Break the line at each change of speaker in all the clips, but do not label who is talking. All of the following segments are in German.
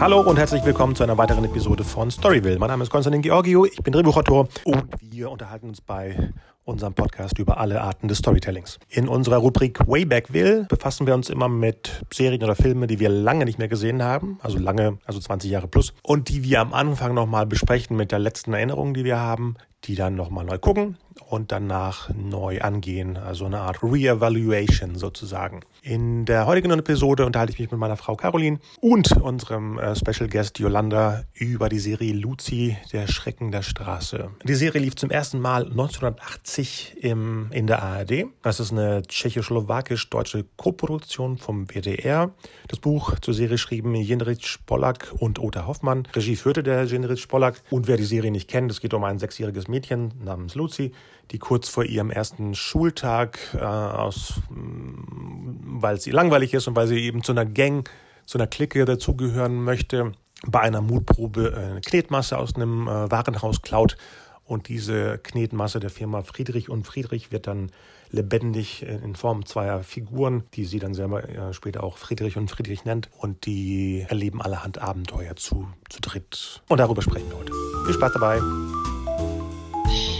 Hallo und herzlich willkommen zu einer weiteren Episode von Storyville. Mein Name ist Konstantin Georgio, ich bin Drehbuchautor und wir unterhalten uns bei unserem Podcast über alle Arten des Storytellings. In unserer Rubrik Wayback Will befassen wir uns immer mit Serien oder Filmen, die wir lange nicht mehr gesehen haben, also lange, also 20 Jahre plus, und die wir am Anfang nochmal besprechen mit der letzten Erinnerung, die wir haben, die dann nochmal neu gucken und danach neu angehen, also eine Art Re-Evaluation sozusagen. In der heutigen Episode unterhalte ich mich mit meiner Frau Caroline und unserem äh, Special Guest Yolanda über die Serie Luzi, der Schrecken der Straße. Die Serie lief zum ersten Mal 1980 im, in der ARD. Das ist eine tschechoslowakisch-deutsche Koproduktion vom WDR. Das Buch zur Serie schrieben Jenrich Pollack und Ota Hoffmann. Regie führte der Jenrich Pollack. Und wer die Serie nicht kennt, es geht um ein sechsjähriges Mädchen namens Luzi, die kurz vor ihrem ersten Schultag äh, aus, mm, weil sie langweilig ist und weil sie eben zu einer Gang, zu einer Clique dazugehören möchte, bei einer Mutprobe eine Knetmasse aus einem äh, Warenhaus klaut und diese Knetmasse der Firma Friedrich und Friedrich wird dann lebendig in Form zweier Figuren, die sie dann selber äh, später auch Friedrich und Friedrich nennt. Und die erleben allerhand Abenteuer zu, zu dritt. Und darüber sprechen wir heute. Viel Spaß dabei.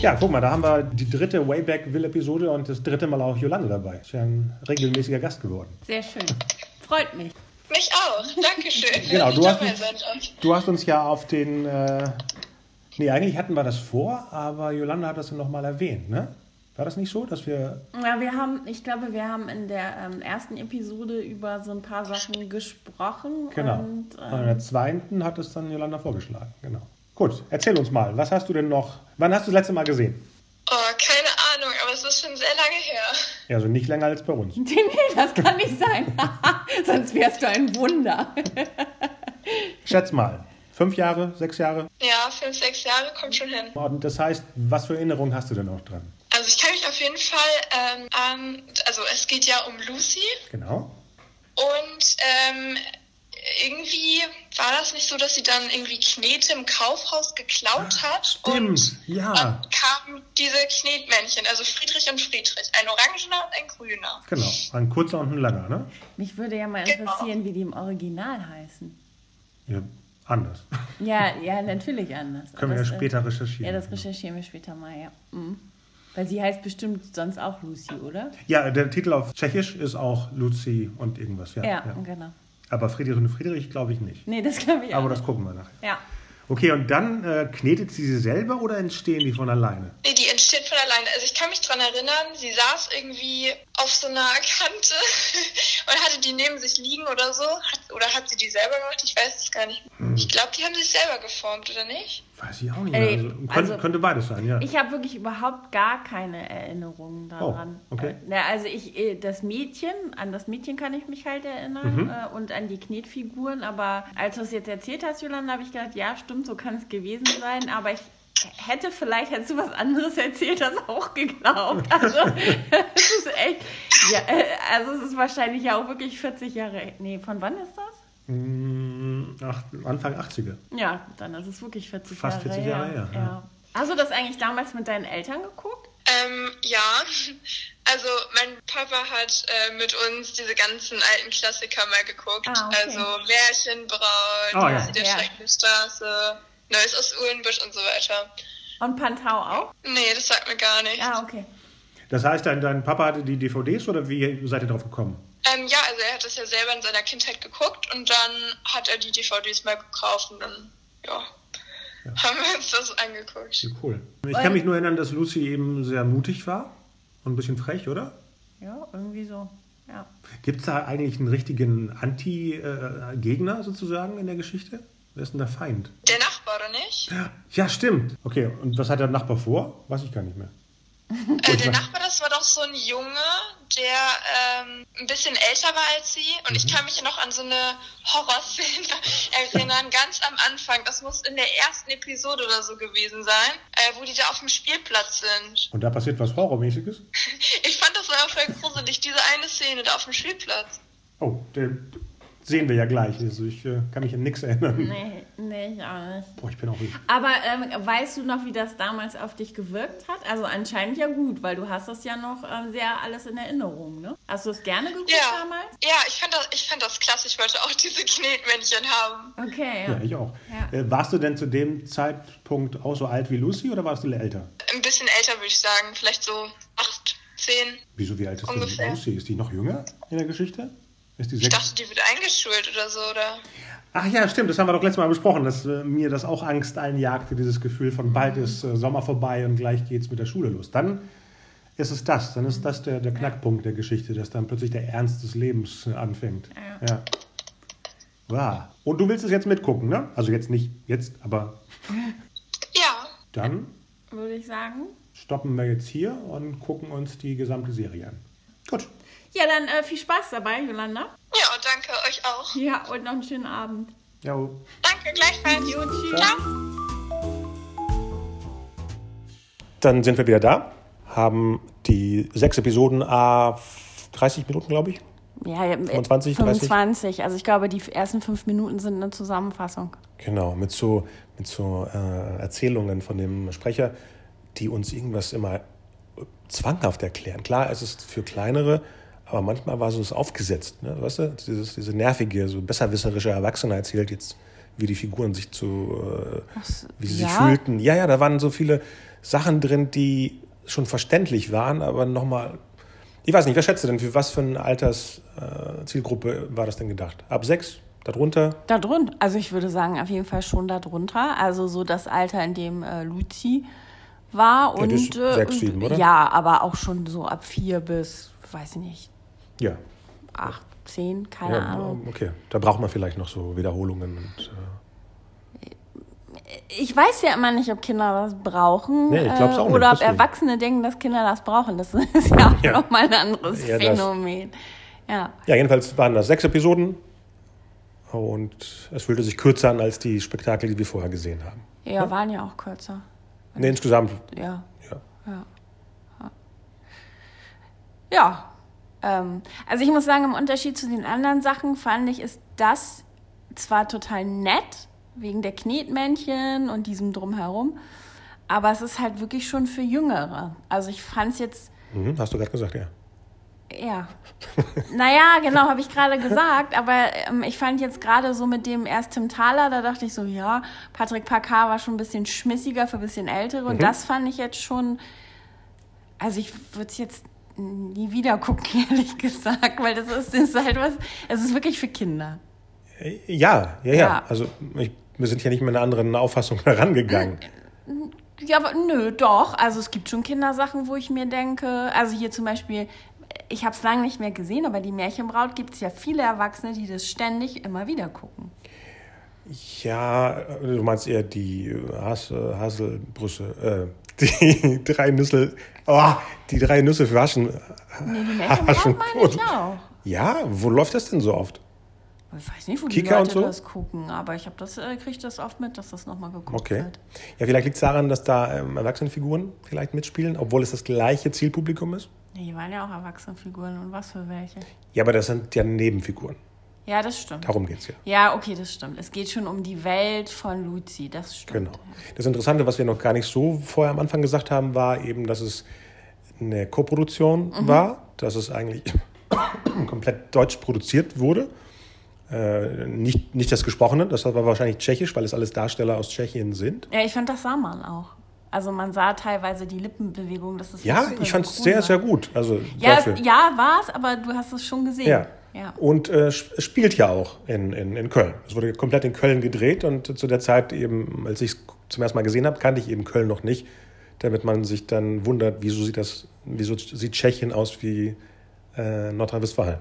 Ja, guck mal, da haben wir die dritte Wayback Will-Episode und das dritte Mal auch Jolande dabei. Ist ja ein regelmäßiger Gast geworden.
Sehr schön. Freut mich.
Mich auch. Dankeschön.
genau, du hast, uns, du hast uns ja auf den. Äh, nee, eigentlich hatten wir das vor, aber Jolande hat das dann nochmal erwähnt, ne? War das nicht so, dass wir.
Ja, wir haben, ich glaube, wir haben in der ähm, ersten Episode über so ein paar Sachen gesprochen.
Genau. Und, ähm, und in der zweiten hat es dann Jolanda vorgeschlagen, genau. Gut, erzähl uns mal, was hast du denn noch, wann hast du das letzte Mal gesehen?
Oh, keine Ahnung, aber es ist schon sehr lange her.
Ja, also nicht länger als bei uns.
nee, nee, das kann nicht sein. Sonst wärst du ein Wunder.
Schätz mal. Fünf Jahre, sechs Jahre?
Ja, fünf, sechs Jahre kommt schon hin.
Und das heißt, was für Erinnerungen hast du denn auch dran?
Also ich kann mich auf jeden Fall ähm, an, also es geht ja um Lucy.
Genau.
Und ähm, irgendwie war das nicht so, dass sie dann irgendwie Knete im Kaufhaus geklaut hat.
Stimmt, und ja.
Dann kamen diese Knetmännchen, also Friedrich und Friedrich, ein orangener und ein grüner.
Genau, ein kurzer und ein langer, ne?
Mich würde ja mal genau. interessieren, genau. wie die im Original heißen.
Ja, anders.
Ja, ja, natürlich anders.
Können wir ja äh, später recherchieren.
Ja, das recherchieren wir später mal, ja. Mhm. Weil sie heißt bestimmt sonst auch Lucy, oder?
Ja, der Titel auf Tschechisch ist auch Lucy und irgendwas, ja.
Ja, ja. genau.
Aber Friedrich und Friedrich glaube ich nicht.
Nee, das glaube ich auch.
Aber
das
gucken wir nachher.
Ja.
Okay, und dann äh, knetet sie sie selber oder entstehen die von alleine?
Nee, die entstehen von alleine. Also ich kann mich daran erinnern, sie saß irgendwie auf so einer Kante und hatte die neben sich liegen oder so. Hat, oder hat sie die selber gemacht? Ich weiß es gar nicht. Hm. Ich glaube, die haben sich selber geformt, oder nicht?
Weiß ich auch nicht. Ey, also, könnte, also, könnte, beides sein, ja.
Ich habe wirklich überhaupt gar keine Erinnerungen daran.
Oh, okay.
Äh, also ich, äh, das Mädchen, an das Mädchen kann ich mich halt erinnern mhm. äh, und an die Knetfiguren. Aber als du es jetzt erzählt hast, Jolanda, habe ich gedacht, ja, stimmt, so kann es gewesen sein. Aber ich hätte vielleicht, hättest du was anderes erzählt, das auch geglaubt. Also es ist echt, ja, äh, also es ist wahrscheinlich ja auch wirklich 40 Jahre, nee, von wann ist das?
Mm, ach, Anfang 80er.
Ja, dann ist es wirklich 40
Fast
Jahre
40 Jahre her.
Ja. ja. Hast du das eigentlich damals mit deinen Eltern geguckt?
Ähm, ja. Also mein Papa hat äh, mit uns diese ganzen alten Klassiker mal geguckt.
Ah, okay.
Also Märchenbraut,
oh, ja.
der ja. Schreckliche Straße, Neues aus Uhlenbusch und so weiter.
Und Pantau auch?
Nee, das sagt mir gar nicht.
Ah, okay.
Das heißt, dein, dein Papa hatte die DVDs oder wie seid ihr drauf gekommen?
Ähm, ja, also er hat das ja selber in seiner Kindheit geguckt und dann hat er die DVDs mal gekauft und dann, ja, ja. haben wir uns das angeguckt.
Ja, cool. Ich kann mich nur erinnern, dass Lucy eben sehr mutig war und ein bisschen frech, oder?
Ja, irgendwie so. Ja.
Gibt es da eigentlich einen richtigen Anti-Gegner sozusagen in der Geschichte? Wer ist denn der Feind?
Der Nachbar, oder nicht?
Ja, stimmt. Okay, und was hat der Nachbar vor? Weiß ich gar nicht mehr.
Äh, der Nachbar, das war doch so ein Junge, der ähm, ein bisschen älter war als sie. Und mhm. ich kann mich noch an so eine Horrorszene erinnern, ganz am Anfang. Das muss in der ersten Episode oder so gewesen sein, äh, wo die da auf dem Spielplatz sind.
Und da passiert was Horrormäßiges?
ich fand das aber voll gruselig, diese eine Szene da auf dem Spielplatz.
Oh, der sehen wir ja gleich. Also ich äh, kann mich an nichts erinnern.
Nee, nee, ich auch nicht.
Boah, ich bin auch nicht.
Aber ähm, weißt du noch, wie das damals auf dich gewirkt hat? Also anscheinend ja gut, weil du hast das ja noch ähm, sehr alles in Erinnerung, ne? Hast du es gerne geguckt
Ja,
damals?
ja ich, fand das, ich fand das klasse. Ich wollte auch diese Knetmännchen haben.
Okay,
Ja,
ja.
ich auch.
Ja.
Äh, warst du denn zu dem Zeitpunkt auch so alt wie Lucy oder warst du älter?
Ein bisschen älter, würde ich sagen. Vielleicht so acht, zehn.
Wieso, wie alt ist denn. Lucy? Ist die noch jünger in der Geschichte? Ist die
Ich dachte, die wird eingeschult oder so, oder?
Ach ja, stimmt, das haben wir doch letztes Mal besprochen, dass äh, mir das auch Angst einjagte, dieses Gefühl von bald ist äh, Sommer vorbei und gleich geht's mit der Schule los. Dann ist es das, dann ist das der, der Knackpunkt der Geschichte, dass dann plötzlich der Ernst des Lebens äh, anfängt.
Ja.
ja. Wow. Und du willst es jetzt mitgucken, ne? Also jetzt nicht jetzt, aber
Ja.
dann
Würde ich sagen.
stoppen wir jetzt hier und gucken uns die gesamte Serie an. Gut.
Ja, dann äh, viel Spaß dabei, Jolanda.
Ja, danke euch auch.
Ja, und noch einen schönen Abend.
Ja.
Danke, gleichfalls.
Jo, tschüss.
Ciao.
Dann sind wir wieder da, haben die sechs Episoden, a 30 Minuten, glaube ich.
Ja, ja,
25, 30?
25. Also ich glaube, die ersten fünf Minuten sind eine Zusammenfassung.
Genau, mit so, mit so äh, Erzählungen von dem Sprecher, die uns irgendwas immer zwanghaft erklären. Klar, es ist für kleinere, aber manchmal war so es aufgesetzt. Ne? Weißt du, Dieses, diese nervige, so besserwisserische Erwachsene erzählt jetzt, wie die Figuren sich zu, äh, wie sie sich
ja?
fühlten. Ja, ja, da waren so viele Sachen drin, die schon verständlich waren, aber nochmal. Ich weiß nicht, wer schätzt du denn, für was für eine Alterszielgruppe äh, war das denn gedacht? Ab sechs? Darunter?
Da drunter, also ich würde sagen, auf jeden Fall schon da drunter. Also so das Alter, in dem äh, Luzi war.
Ja,
und,
ist
äh,
sechs, sieben, oder?
Ja, aber auch schon so ab vier bis, weiß ich nicht,
Ja.
acht, zehn, keine
Ja,
Ahnung.
okay. Da braucht man vielleicht noch so Wiederholungen. Und, äh,
Ich weiß ja immer nicht, ob Kinder das brauchen.
Nee, ich glaub's auch nicht,
Oder ob
deswegen.
Erwachsene denken, dass Kinder das brauchen. Das ist ja auch
Ja.
nochmal ein anderes
Ja,
Phänomen. Ja.
ja, jedenfalls waren das sechs Episoden und es fühlte sich kürzer an als die Spektakel, die wir vorher gesehen haben.
ja, waren ja auch kürzer.
Nee, insgesamt,
Ja.
ja.
Ja. Ja. Ähm, also ich muss sagen, im Unterschied zu den anderen Sachen fand ich, ist das zwar total nett, wegen der Knetmännchen und diesem Drumherum, aber es ist halt wirklich schon für Jüngere. Also ich fand es jetzt
Mhm, hast du gerade gesagt, ja.
ja. naja, genau, habe ich gerade gesagt. Aber ähm, ich fand jetzt gerade so mit dem erst Tim Thaler, da dachte ich so, ja, Patrick Packard war schon ein bisschen schmissiger für ein bisschen ältere. Und das fand ich jetzt schon. Also ich würde es jetzt nie wieder gucken, ehrlich gesagt, weil das ist, ist halt was. Es ist wirklich für Kinder.
Äh, Ja, ja, ja.
Ja.
Also ich, wir sind ja nicht mit einer anderen Auffassung herangegangen.
Ja, aber nö, doch. Also es gibt schon Kindersachen, wo ich mir denke, also hier zum Beispiel, ich habe es lange nicht mehr gesehen, aber die Märchenbraut gibt es ja viele Erwachsene, die das ständig immer wieder gucken.
Ja, äh, du meinst eher die äh, Has, äh, Haselbrüsse, äh, die drei Nüsse, oh, die drei Nüsse für Haschen.
Nee, die Märchenbraut meine ich auch.
Ja, wo läuft das denn so oft?
Ich weiß nicht, wo
Kika
die
und
Leute
so?
das gucken, aber ich habe das, äh, kriege das oft mit, dass das nochmal geguckt
Okay.
wird.
Ja, vielleicht liegt es daran, dass da ähm, Erwachsenenfiguren vielleicht mitspielen, obwohl es das gleiche Zielpublikum ist.
Ja, hier waren ja auch Erwachsenenfiguren und was für welche.
Ja, aber das sind ja Nebenfiguren.
Ja, das stimmt.
Darum geht es ja.
Ja, okay, das stimmt. Es geht schon um die Welt von Luzi, das stimmt.
Genau. Das Interessante, was wir noch gar nicht so vorher am Anfang gesagt haben, war eben, dass es eine Koproduktion war, dass es eigentlich komplett deutsch produziert wurde. Äh, nicht, nicht das Gesprochene, das war wahrscheinlich tschechisch, weil es alles Darsteller aus Tschechien sind.
Ja, ich fand, das sah man auch. Also man sah teilweise die Lippenbewegung, das ist
Ja, ich fand es sehr, sehr gut. Also
Ja,
dafür.
ja war es, aber du hast es schon gesehen.
Ja.
Ja.
Und äh, spielt ja auch in, in, in Köln. Es wurde komplett in Köln gedreht und zu der Zeit eben, als ich es zum ersten Mal gesehen habe, kannte ich eben Köln noch nicht, damit man sich dann wundert, wieso sieht das, wieso sieht Tschechien aus wie äh, Nordrhein-Westfalen.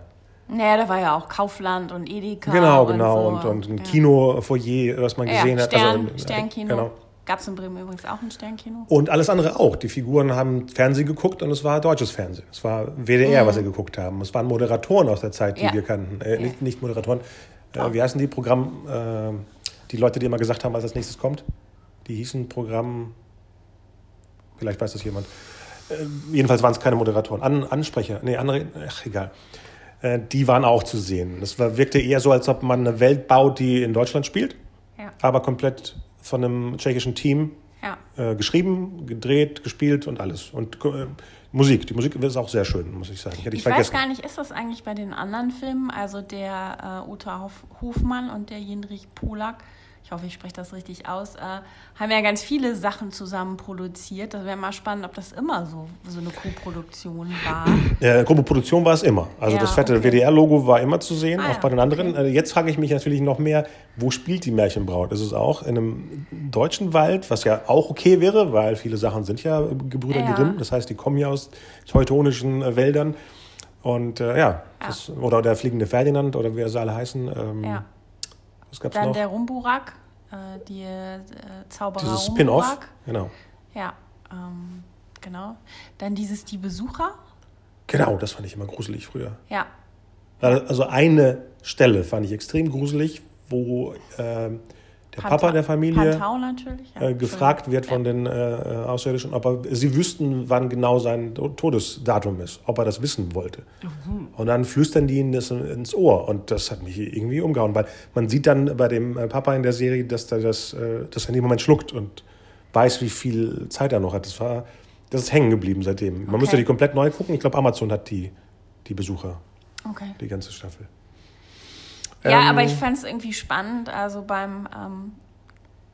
Naja, da war ja auch Kaufland und Edeka.
Genau,
und
genau.
so.
Und, und ein
ja.
Kinofoyer, was man gesehen
ja,
hat.
Stern,
Also, äh,
Sternkino.
Genau.
Gab es in Bremen übrigens auch ein Sternkino?
Und alles andere auch. Die Figuren haben Fernsehen geguckt und es war deutsches Fernsehen. Es war WDR, was sie geguckt haben. Es waren Moderatoren aus der Zeit, die
Mhm. Ja.
wir kannten. Äh,
Ja.
nicht, nicht Moderatoren. Äh, wie heißen die Programm? Äh, die Leute, die immer gesagt haben, was als nächstes kommt? Die hießen Programm. Vielleicht weiß das jemand. Äh, jedenfalls waren es keine Moderatoren. An, Ansprecher. Nee, andere. Ach, egal. äh, die waren auch zu sehen. Das war, wirkte eher so, als ob man eine Welt baut, die in Deutschland spielt,
Ja.
aber komplett von einem tschechischen Team
Ja.
äh, geschrieben, gedreht, gespielt und alles. Und äh, Musik, die Musik ist auch sehr schön, muss ich sagen. Hätte ich,
Ich weiß gar nicht, ist das eigentlich bei den anderen Filmen, also der äh, Uta Hof Hofmann und der Jindrich Polak, ich hoffe, ich spreche das richtig aus, äh, haben ja ganz viele Sachen zusammen produziert. Das wäre mal spannend, ob das immer so, so eine Co-Produktion war.
Äh, grobe Produktion war es immer. Also
Ja,
das fette
okay.
WDR-Logo war immer zu sehen,
Ah,
auch
ja,
bei den anderen. Äh, Jetzt frage ich mich natürlich noch mehr, wo spielt die Märchenbraut? Ist es auch in einem deutschen Wald, was ja auch okay wäre, weil viele Sachen sind ja Gebrüder
Ja.
Grimm. Das heißt, die kommen ja aus teutonischen äh, Wäldern. Und äh, ja, Das, oder der fliegende Ferdinand oder wie sie alle heißen. Ähm,
Ja.
Was gab's
Dann
noch?
der Rumburak, äh, die äh, Zauberer
Dieses Spin-off. Genau.
Ja, ähm, genau. Dann dieses Die Besucher.
Genau, das fand ich immer gruselig früher.
Ja,
Also eine Stelle fand ich extrem gruselig, wo ähm, der
Panta-
Papa der Familie.
Ja,
äh, gefragt wird von den äh, äh, Außerirdischen, ob er, sie wüssten, wann genau sein To- Todesdatum ist, ob er das wissen wollte.
Mhm.
Und dann flüstern die ihm das ins Ohr und das hat mich irgendwie umgehauen, weil man sieht dann bei dem äh, Papa in der Serie, dass er das, äh, dass er in dem Moment schluckt und weiß, wie viel Zeit er noch hat. Das war, das ist hängen geblieben seitdem. Man
Okay.
müsste die komplett neu gucken. Ich glaube, Amazon hat die, die Besucher,
Okay.
die ganze Staffel.
Ja,
Ähm,
aber ich fand es irgendwie spannend. Also beim ähm,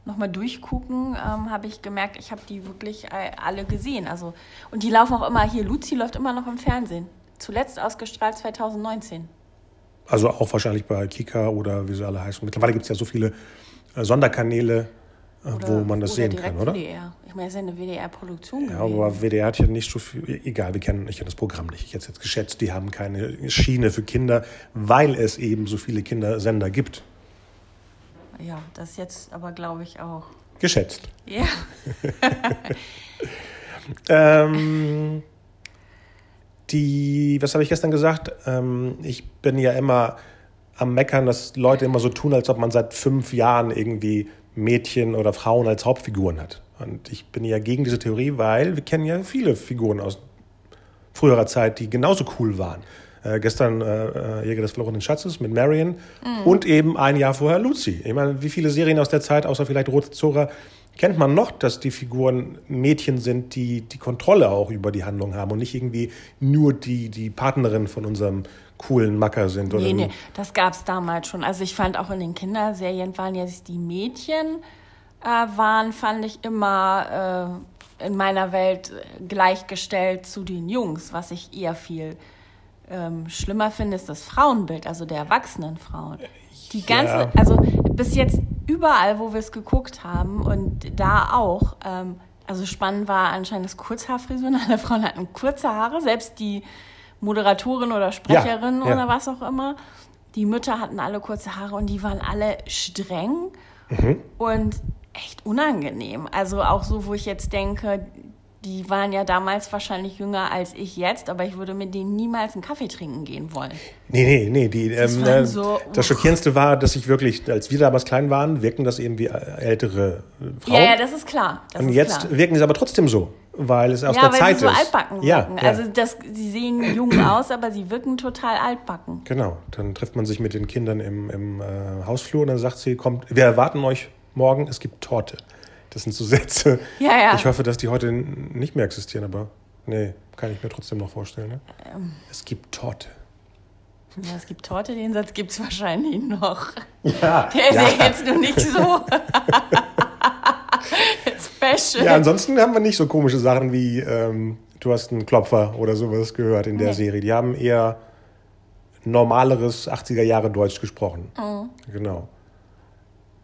nochmal durchgucken ähm, habe ich gemerkt, ich habe die wirklich alle gesehen. Also, und die laufen auch immer hier. Luzi läuft immer noch im Fernsehen. Zuletzt ausgestrahlt 2019.
Also auch wahrscheinlich bei Kika oder wie sie alle heißen. Mittlerweile gibt es ja so viele äh, Sonderkanäle, äh, wo man das
oder
sehen kann, oder?
WDR. Ich meine, es ist ja eine WDR-Produktion
Ja,
gewesen.
aber WDR hat ja nicht so viel. Egal, wir kennen, ich kenne das Programm nicht. Ich hätte es jetzt geschätzt, die haben keine Schiene für Kinder, weil es eben so viele Kindersender gibt.
Ja, das jetzt aber glaube ich auch.
Geschätzt.
Ja.
Ähm, die, was habe ich gestern gesagt? Ähm, ich bin ja immer am Meckern, dass Leute immer so tun, als ob man seit fünf Jahren irgendwie Mädchen oder Frauen als Hauptfiguren hat. Und ich bin ja gegen diese Theorie, weil wir kennen ja viele Figuren aus früherer Zeit, die genauso cool waren. Äh, gestern äh, äh, Jäger des verlorenen Schatzes mit Marion und eben ein Jahr vorher Lucy. Ich meine, wie viele Serien aus der Zeit, außer vielleicht Rote Zora, kennt man noch, dass die Figuren Mädchen sind, die die Kontrolle auch über die Handlung haben und nicht irgendwie nur die, die Partnerin von unserem coolen Macker sind. Oder
Nee, nee, das gab es damals schon. Also ich fand auch in den Kinderserien waren jetzt die Mädchen äh, waren, fand ich immer äh, in meiner Welt gleichgestellt zu den Jungs. Was ich eher viel ähm, schlimmer finde, ist das Frauenbild, also der erwachsenen Frauen. Die ganze,
Ja.
also bis jetzt überall, wo wir es geguckt haben und da auch, ähm, also spannend war anscheinend das Kurzhaarfrisuren. Alle Frauen hatten kurze Haare, selbst die Moderatorin oder Sprecherin
Ja, ja.
oder was auch immer. Die Mütter hatten alle kurze Haare und die waren alle streng
Mhm.
und echt unangenehm. Also auch so, wo ich jetzt denke, die waren ja damals wahrscheinlich jünger als ich jetzt, aber ich würde mit denen niemals einen Kaffee trinken gehen wollen.
Nee, nee, nee. Die, ähm,
waren
äh,
so-
das Schockierendste war, dass ich wirklich, als wir damals klein waren, wirkten das eben wie ältere äh, Frauen.
Ja, ja, das ist klar. Das
Und
ist
jetzt
klar.
wirken sie aber trotzdem so, weil es aus
ja,
der
weil
Zeit
sie so
ist.
altbacken
ja,
wirken.
ja.
Also das, sie sehen jung aus, aber sie wirken total altbacken.
Genau, dann trifft man sich mit den Kindern im, im äh, Hausflur und dann sagt sie, kommt, wir erwarten euch morgen, es gibt Torte. Das sind so Sätze.
Ja, ja.
Ich hoffe, dass die heute nicht mehr existieren, aber nee, kann ich mir trotzdem noch vorstellen. Ne?
Ähm.
Es gibt Torte.
Ja, es gibt Torte, den Satz gibt es wahrscheinlich noch.
Ja,
Der ist ja,
ja.
jetzt nur nicht so special.
ja, ansonsten haben wir nicht so komische Sachen wie, ähm, du hast einen Klopfer oder sowas gehört in der
Nee.
Serie. Die haben eher normaleres 80er Jahre Deutsch gesprochen.
Mhm.
Genau.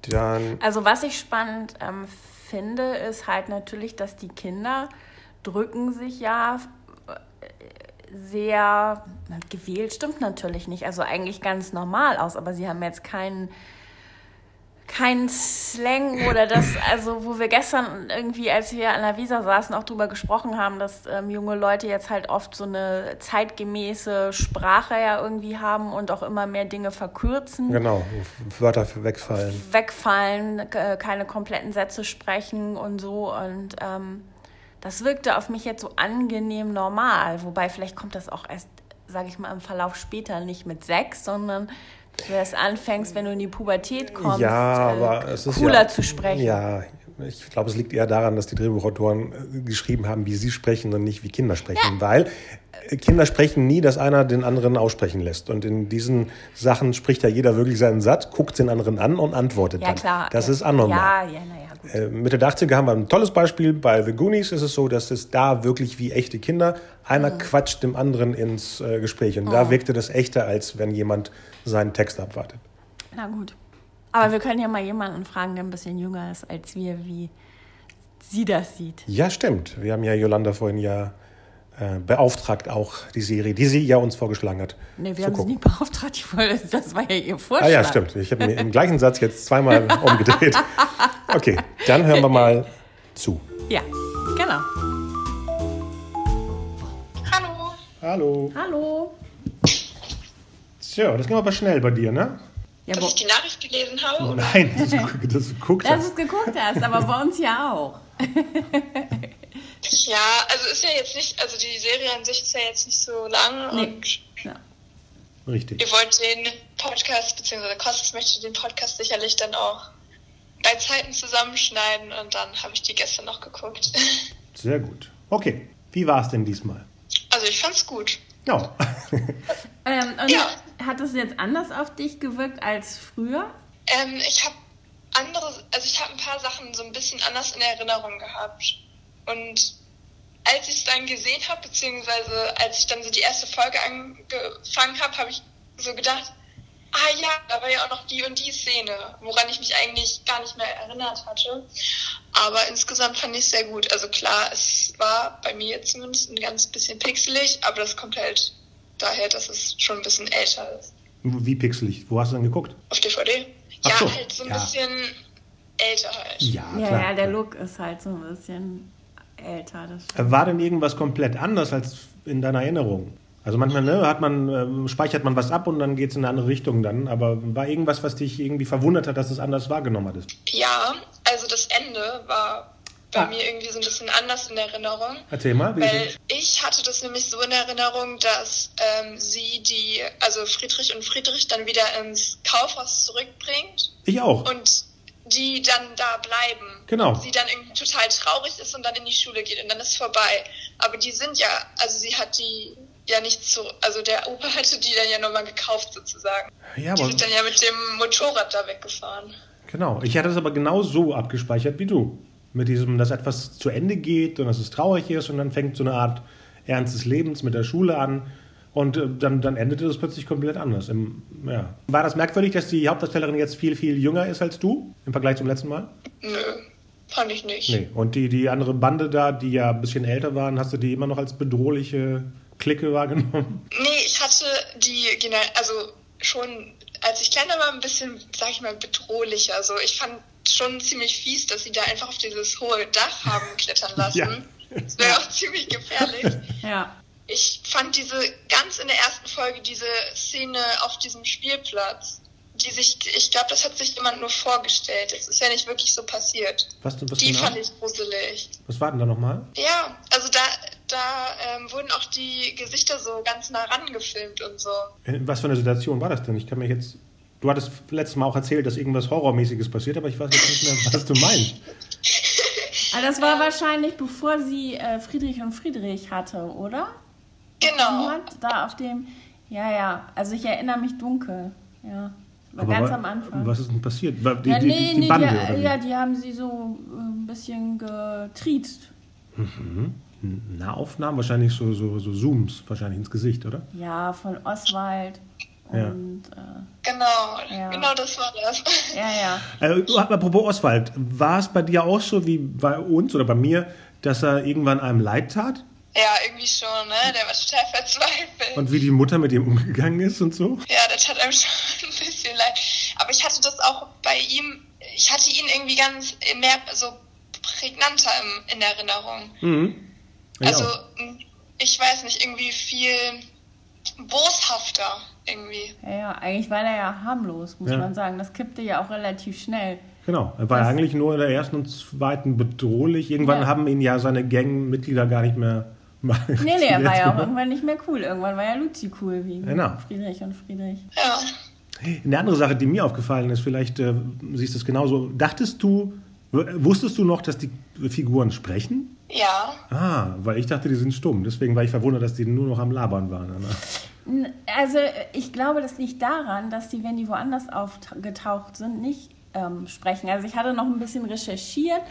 Dann,
Also was ich spannend ähm, finde, ist halt natürlich, dass die Kinder drücken sich ja äh, sehr gewählt, stimmt natürlich nicht, also eigentlich ganz normal aus, aber sie haben jetzt keinen kein Slang oder das, also wo wir gestern irgendwie, als wir an der Visa saßen, auch drüber gesprochen haben, dass ähm, junge Leute jetzt halt oft so eine zeitgemäße Sprache ja irgendwie haben und auch immer mehr Dinge verkürzen
genau, Wörter wegfallen.
wegfallen, äh, keine kompletten Sätze sprechen und so. Und ähm, das wirkte auf mich jetzt so angenehm normal. Wobei vielleicht kommt das auch erst sage ich mal, im Verlauf später, nicht mit sechs, sondern du erst anfängst, wenn du in die Pubertät kommst,
ja,
äh,
aber es ist
cooler
ja,
zu sprechen.
Ja, ich glaube, es liegt eher daran, dass die Drehbuchautoren äh, geschrieben haben, wie sie sprechen und nicht wie Kinder sprechen. Weil äh, Kinder sprechen nie, dass einer den anderen aussprechen lässt. Und in diesen Sachen spricht ja jeder wirklich seinen Satz, guckt den anderen an und antwortet
Ja,
dann.
klar.
Das
ja.
ist anormal.
Ja, ja, naja.
Äh, Mitte der 80er haben wir ein tolles Beispiel. Bei The Goonies ist es so, dass es da wirklich wie echte Kinder, einer
Mhm.
quatscht dem anderen ins äh, Gespräch. Und
Oh.
da wirkte das echter, als wenn jemand seinen Text abwartet.
Na gut. Aber wir können ja mal jemanden fragen, der ein bisschen jünger ist als wir, wie sie das sieht.
Ja, stimmt. Wir haben ja Yolanda vorhin ja äh, beauftragt, auch die Serie, die sie ja uns vorgeschlagen hat.
Nee, wir haben sie
gucken.
nicht beauftragt. Das war ja ihr Vorschlag.
Ah ja, stimmt. Ich habe mir im gleichen Satz jetzt zweimal umgedreht. Okay, dann hören wir mal zu.
Ja, genau.
Hallo.
Hallo.
Hallo.
So, das ging aber schnell bei dir, ne?
Ja,
Dass ich die Nachricht gelesen habe? Oder?
Nein, das, das guckt
dass du es geguckt hast, aber bei uns ja auch.
Ja, also ist ja jetzt nicht, also die Serie an sich ist ja jetzt nicht so lang
Nee.
und
Ja.
Richtig.
ihr wollt den Podcast, beziehungsweise Kostas möchte den Podcast sicherlich dann auch bei Zeiten zusammenschneiden und dann habe ich die gestern noch geguckt.
Sehr gut. Okay, wie war es denn diesmal?
Also ich fand's gut.
Ja.
Ähm, und
Ja.
hat es jetzt anders auf dich gewirkt als früher?
Ähm, ich habe andere, also ich habe ein paar Sachen so ein bisschen anders in Erinnerung gehabt. Und als ich es dann gesehen habe, beziehungsweise als ich dann so die erste Folge angefangen habe, habe ich so gedacht, ah ja, da war ja auch noch die und die Szene, woran ich mich eigentlich gar nicht mehr erinnert hatte. Aber insgesamt fand ich es sehr gut. Also klar, es war bei mir zumindest ein ganz bisschen pixelig, aber das kommt halt daher, dass es schon ein bisschen älter ist.
Wie pixelig? Wo hast du denn geguckt?
Auf DVD?
Ach
ja,
so,
halt so ein
ja.
bisschen älter halt.
Ja,
Ja,
klar.
ja, der Look ist halt so ein bisschen älter. Das stimmt.
War denn irgendwas komplett anders als in deiner Erinnerung? Also manchmal ne, hat man, ähm, speichert man was ab und dann geht es in eine andere Richtung dann. Aber war irgendwas, was dich irgendwie verwundert hat, dass es anders wahrgenommen hattest?
Ja, also das Ende war bei
Ah.
mir irgendwie so ein bisschen anders in Erinnerung.
Erzähl mal. Wie
Weil ich hatte das nämlich so in Erinnerung, dass ähm, sie die, also Friedrich und Friedrich dann wieder ins Kaufhaus zurückbringt
ich auch.
und die dann da bleiben.
Genau.
Sie dann irgendwie total traurig ist und dann in die Schule geht und dann ist vorbei. Aber die sind ja, also sie hat die ja nicht so, also der Opa hatte die dann ja nochmal gekauft sozusagen.
ja,
Die
aber
sind dann ja mit dem Motorrad da weggefahren.
genau. Ich hatte es aber genau so abgespeichert wie du. Mit diesem, dass etwas zu Ende geht und dass es traurig ist und dann fängt so eine Art Ernst des Lebens mit der Schule an. Und äh, dann, dann endete es plötzlich komplett anders. Im, ja. War das merkwürdig, dass die Hauptdarstellerin jetzt viel, viel jünger ist als du im Vergleich zum letzten Mal?
Nö, fand ich nicht.
Nee. Und die, die andere Bande da, die ja ein bisschen älter waren, hast du die immer noch als bedrohliche Clique wahrgenommen?
Nee, ich hatte die, also schon als ich kleiner war, ein bisschen, sag ich mal, bedrohlicher. Also ich fand schon ziemlich fies, dass sie da einfach auf dieses hohe Dach haben klettern lassen.
Ja.
Das wäre auch ziemlich gefährlich.
Ja.
Ich fand diese, ganz in der ersten Folge, diese Szene auf diesem Spielplatz, die sich, ich glaube, das hat sich jemand nur vorgestellt. Das ist ja nicht wirklich so passiert.
Was, was,
Die
genau?
fand ich gruselig.
was war denn da nochmal?
Ja, da ähm, wurden auch die Gesichter so ganz nah rangefilmt und so.
Was für eine Situation war das denn? Ich kann mir jetzt. Du hattest letztes Mal auch erzählt, dass irgendwas Horrormäßiges passiert, aber ich weiß jetzt nicht mehr, was du meinst.
Aber das war wahrscheinlich, bevor sie äh, Friedrich und Friedrich hatte, oder?
Genau.
Hat, da auf dem. Ja, ja. Also ich erinnere mich dunkel. Ja. War
Aber
ganz
wa-
am Anfang.
Was ist denn passiert? War Die,
ja,
die,
nee,
die,
nee,
Bande,
die,
oder wie?
ja, die haben sie so äh, ein bisschen getriezt.
Nahaufnahmen? Wahrscheinlich so, so, so Zooms, wahrscheinlich ins Gesicht, oder?
Ja, von Oswald.
Ja.
Und äh,
Genau,
Ja.
genau das war das.
ja, ja.
Äh, apropos Oswald, war es bei dir auch so wie bei uns oder bei mir, dass er irgendwann einem leid tat?
Ja, irgendwie schon, ne? Der war total verzweifelt.
Und wie die Mutter mit ihm umgegangen ist und so?
ja, das tat einem schon ein bisschen leid. Aber ich hatte das auch bei ihm, ich hatte ihn irgendwie ganz mehr so prägnanter im, in Erinnerung.
Mhm. Ich
also, ich weiß nicht, irgendwie viel boshafter irgendwie.
Ja, ja, eigentlich war der ja harmlos, muss
Ja.
man sagen. Das kippte ja auch relativ schnell.
Genau, er war
Das-
eigentlich nur in der ersten und zweiten bedrohlich. Irgendwann
Ja.
haben ihn ja seine Gangmitglieder gar nicht mehr
nee, nee, er war ja auch irgendwann nicht mehr cool. Irgendwann war ja Luzi cool, wie
Genau.
Friedrich und Friedrich.
Ja.
Eine andere Sache, die mir aufgefallen ist, vielleicht äh, siehst du es genauso. Dachtest du, wusstest du noch, dass die Figuren sprechen?
Ja.
Ah, weil ich dachte, die sind stumm. Deswegen war ich verwundert, dass die nur noch am Labern waren.
N- Also ich glaube, das liegt daran, dass die, wenn die woanders aufgetaucht sind, nicht ähm, sprechen. Also ich hatte noch ein bisschen recherchiert,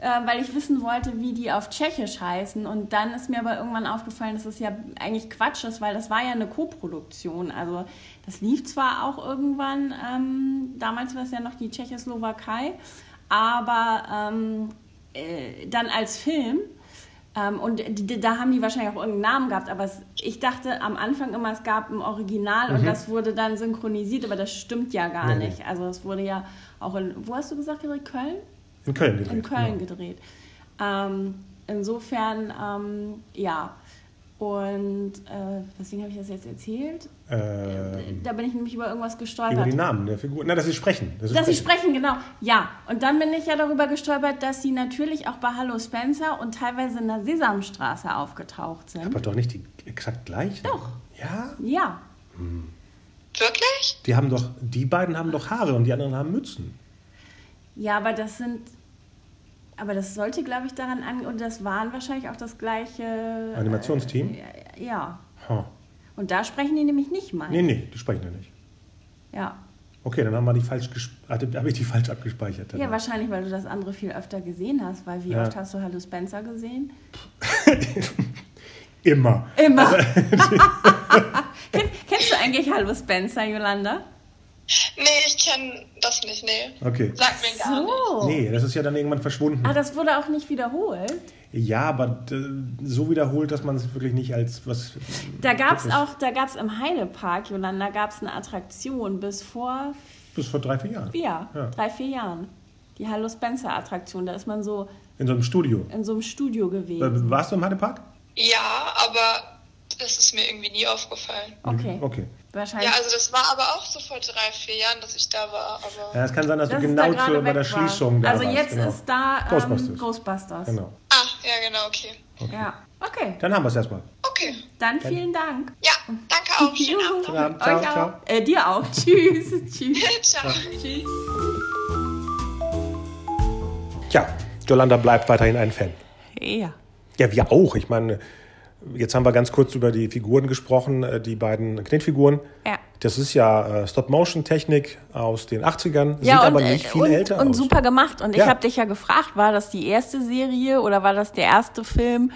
äh, weil ich wissen wollte, wie die auf Tschechisch heißen. Und dann ist mir aber irgendwann aufgefallen, dass es ja eigentlich Quatsch ist, weil das war ja eine Koproduktion. Also das lief zwar auch irgendwann, ähm, damals war es ja noch die Tschechoslowakei, aber ähm, äh, dann als Film. Ähm, und da haben die wahrscheinlich auch irgendeinen Namen gehabt, aber es, ich dachte am Anfang immer, es gab ein Original und das wurde dann synchronisiert, aber das stimmt ja gar
Nee, nee.
nicht. Also es wurde ja auch in, wo hast du gesagt? Köln?
In Köln gedreht.
In Köln
genau.
gedreht. Ähm, insofern, ähm, ja. Und äh, weswegen habe ich das jetzt erzählt?
Ähm,
Da bin ich nämlich über irgendwas
über
gestolpert.
die Namen der Figuren. Na, dass sie sprechen. Dass sie
Dass sie sprechen, genau. Ja, und dann bin ich ja darüber gestolpert, dass sie natürlich auch bei Hallo Spencer und teilweise in der Sesamstraße aufgetaucht sind.
Aber doch nicht die exakt gleichen.
Doch.
Ja?
Ja,
Wirklich?
Die haben doch, die beiden haben doch Haare und die anderen haben Mützen.
ja, aber das sind, aber das sollte, glaube ich, daran an, und das waren wahrscheinlich auch das gleiche
Animationsteam?
Äh, ja,
Ha.
und da sprechen die nämlich nicht mal.
Nee, nee, die sprechen ja nicht.
Ja.
Okay, dann haben wir die falsch habe ich die falsch abgespeichert.
ja, wahrscheinlich, weil du das andere viel öfter gesehen hast, weil wie
Ja.
oft hast du Hallo Spencer gesehen?
Immer.
Immer. Kenn, kennst du eigentlich Hallo Spencer, Yolanda?
Nee, ich kenne das nicht, nee.
Okay.
Sag mir gar nicht.
So.
Nee, das ist ja dann irgendwann verschwunden.
Ah, das wurde auch nicht wiederholt.
Ja, aber äh, so wiederholt, dass man es wirklich nicht als was.
Da gab es auch, da gab es im Heidepark, Jolanda, gab es eine Attraktion bis vor
Bis vor drei, vier Jahren.
vier,
Ja.
drei, vier Jahren. Die Hallo Spencer Attraktion. Da ist man so
In so einem Studio.
in so einem Studio
Äh,
gewesen.
Warst du im Heidepark?
Ja, aber das ist mir irgendwie nie aufgefallen.
Okay.
Okay.
Wahrscheinlich.
Ja, also das war aber auch so vor drei, vier Jahren, dass ich da war. Aber
Ja, es kann sein, dass
dass
du genau
da
zu, bei der. Schließung da
Also
warst.
jetzt
genau.
ist da ähm,
Ghostbusters.
Ghostbusters.
Genau.
ah, ja genau, okay.
Ja. Okay.
Dann haben wir es erstmal.
Okay.
Dann vielen Dank.
Ja, danke auch. Schönen Abend.
Schönen. Abend. Ciao,
Euch auch.
ciao.
Äh, dir auch. Tschüss. Tschüss.
Ciao.
Tschüss.
Tja, Jolanda bleibt weiterhin ein Fan.
Ja.
Ja, wir auch. Ich meine, jetzt haben wir ganz kurz über die Figuren gesprochen, äh, die beiden Knetfiguren.
Ja.
Das ist ja äh, Stop-Motion-Technik aus den 80ern, sieht
Ja, und,
aber nicht
äh,
viel
und,
älter
und
aus.
super gemacht. Und
Ja.
ich habe dich ja gefragt, war das die erste Serie oder war das der erste Film,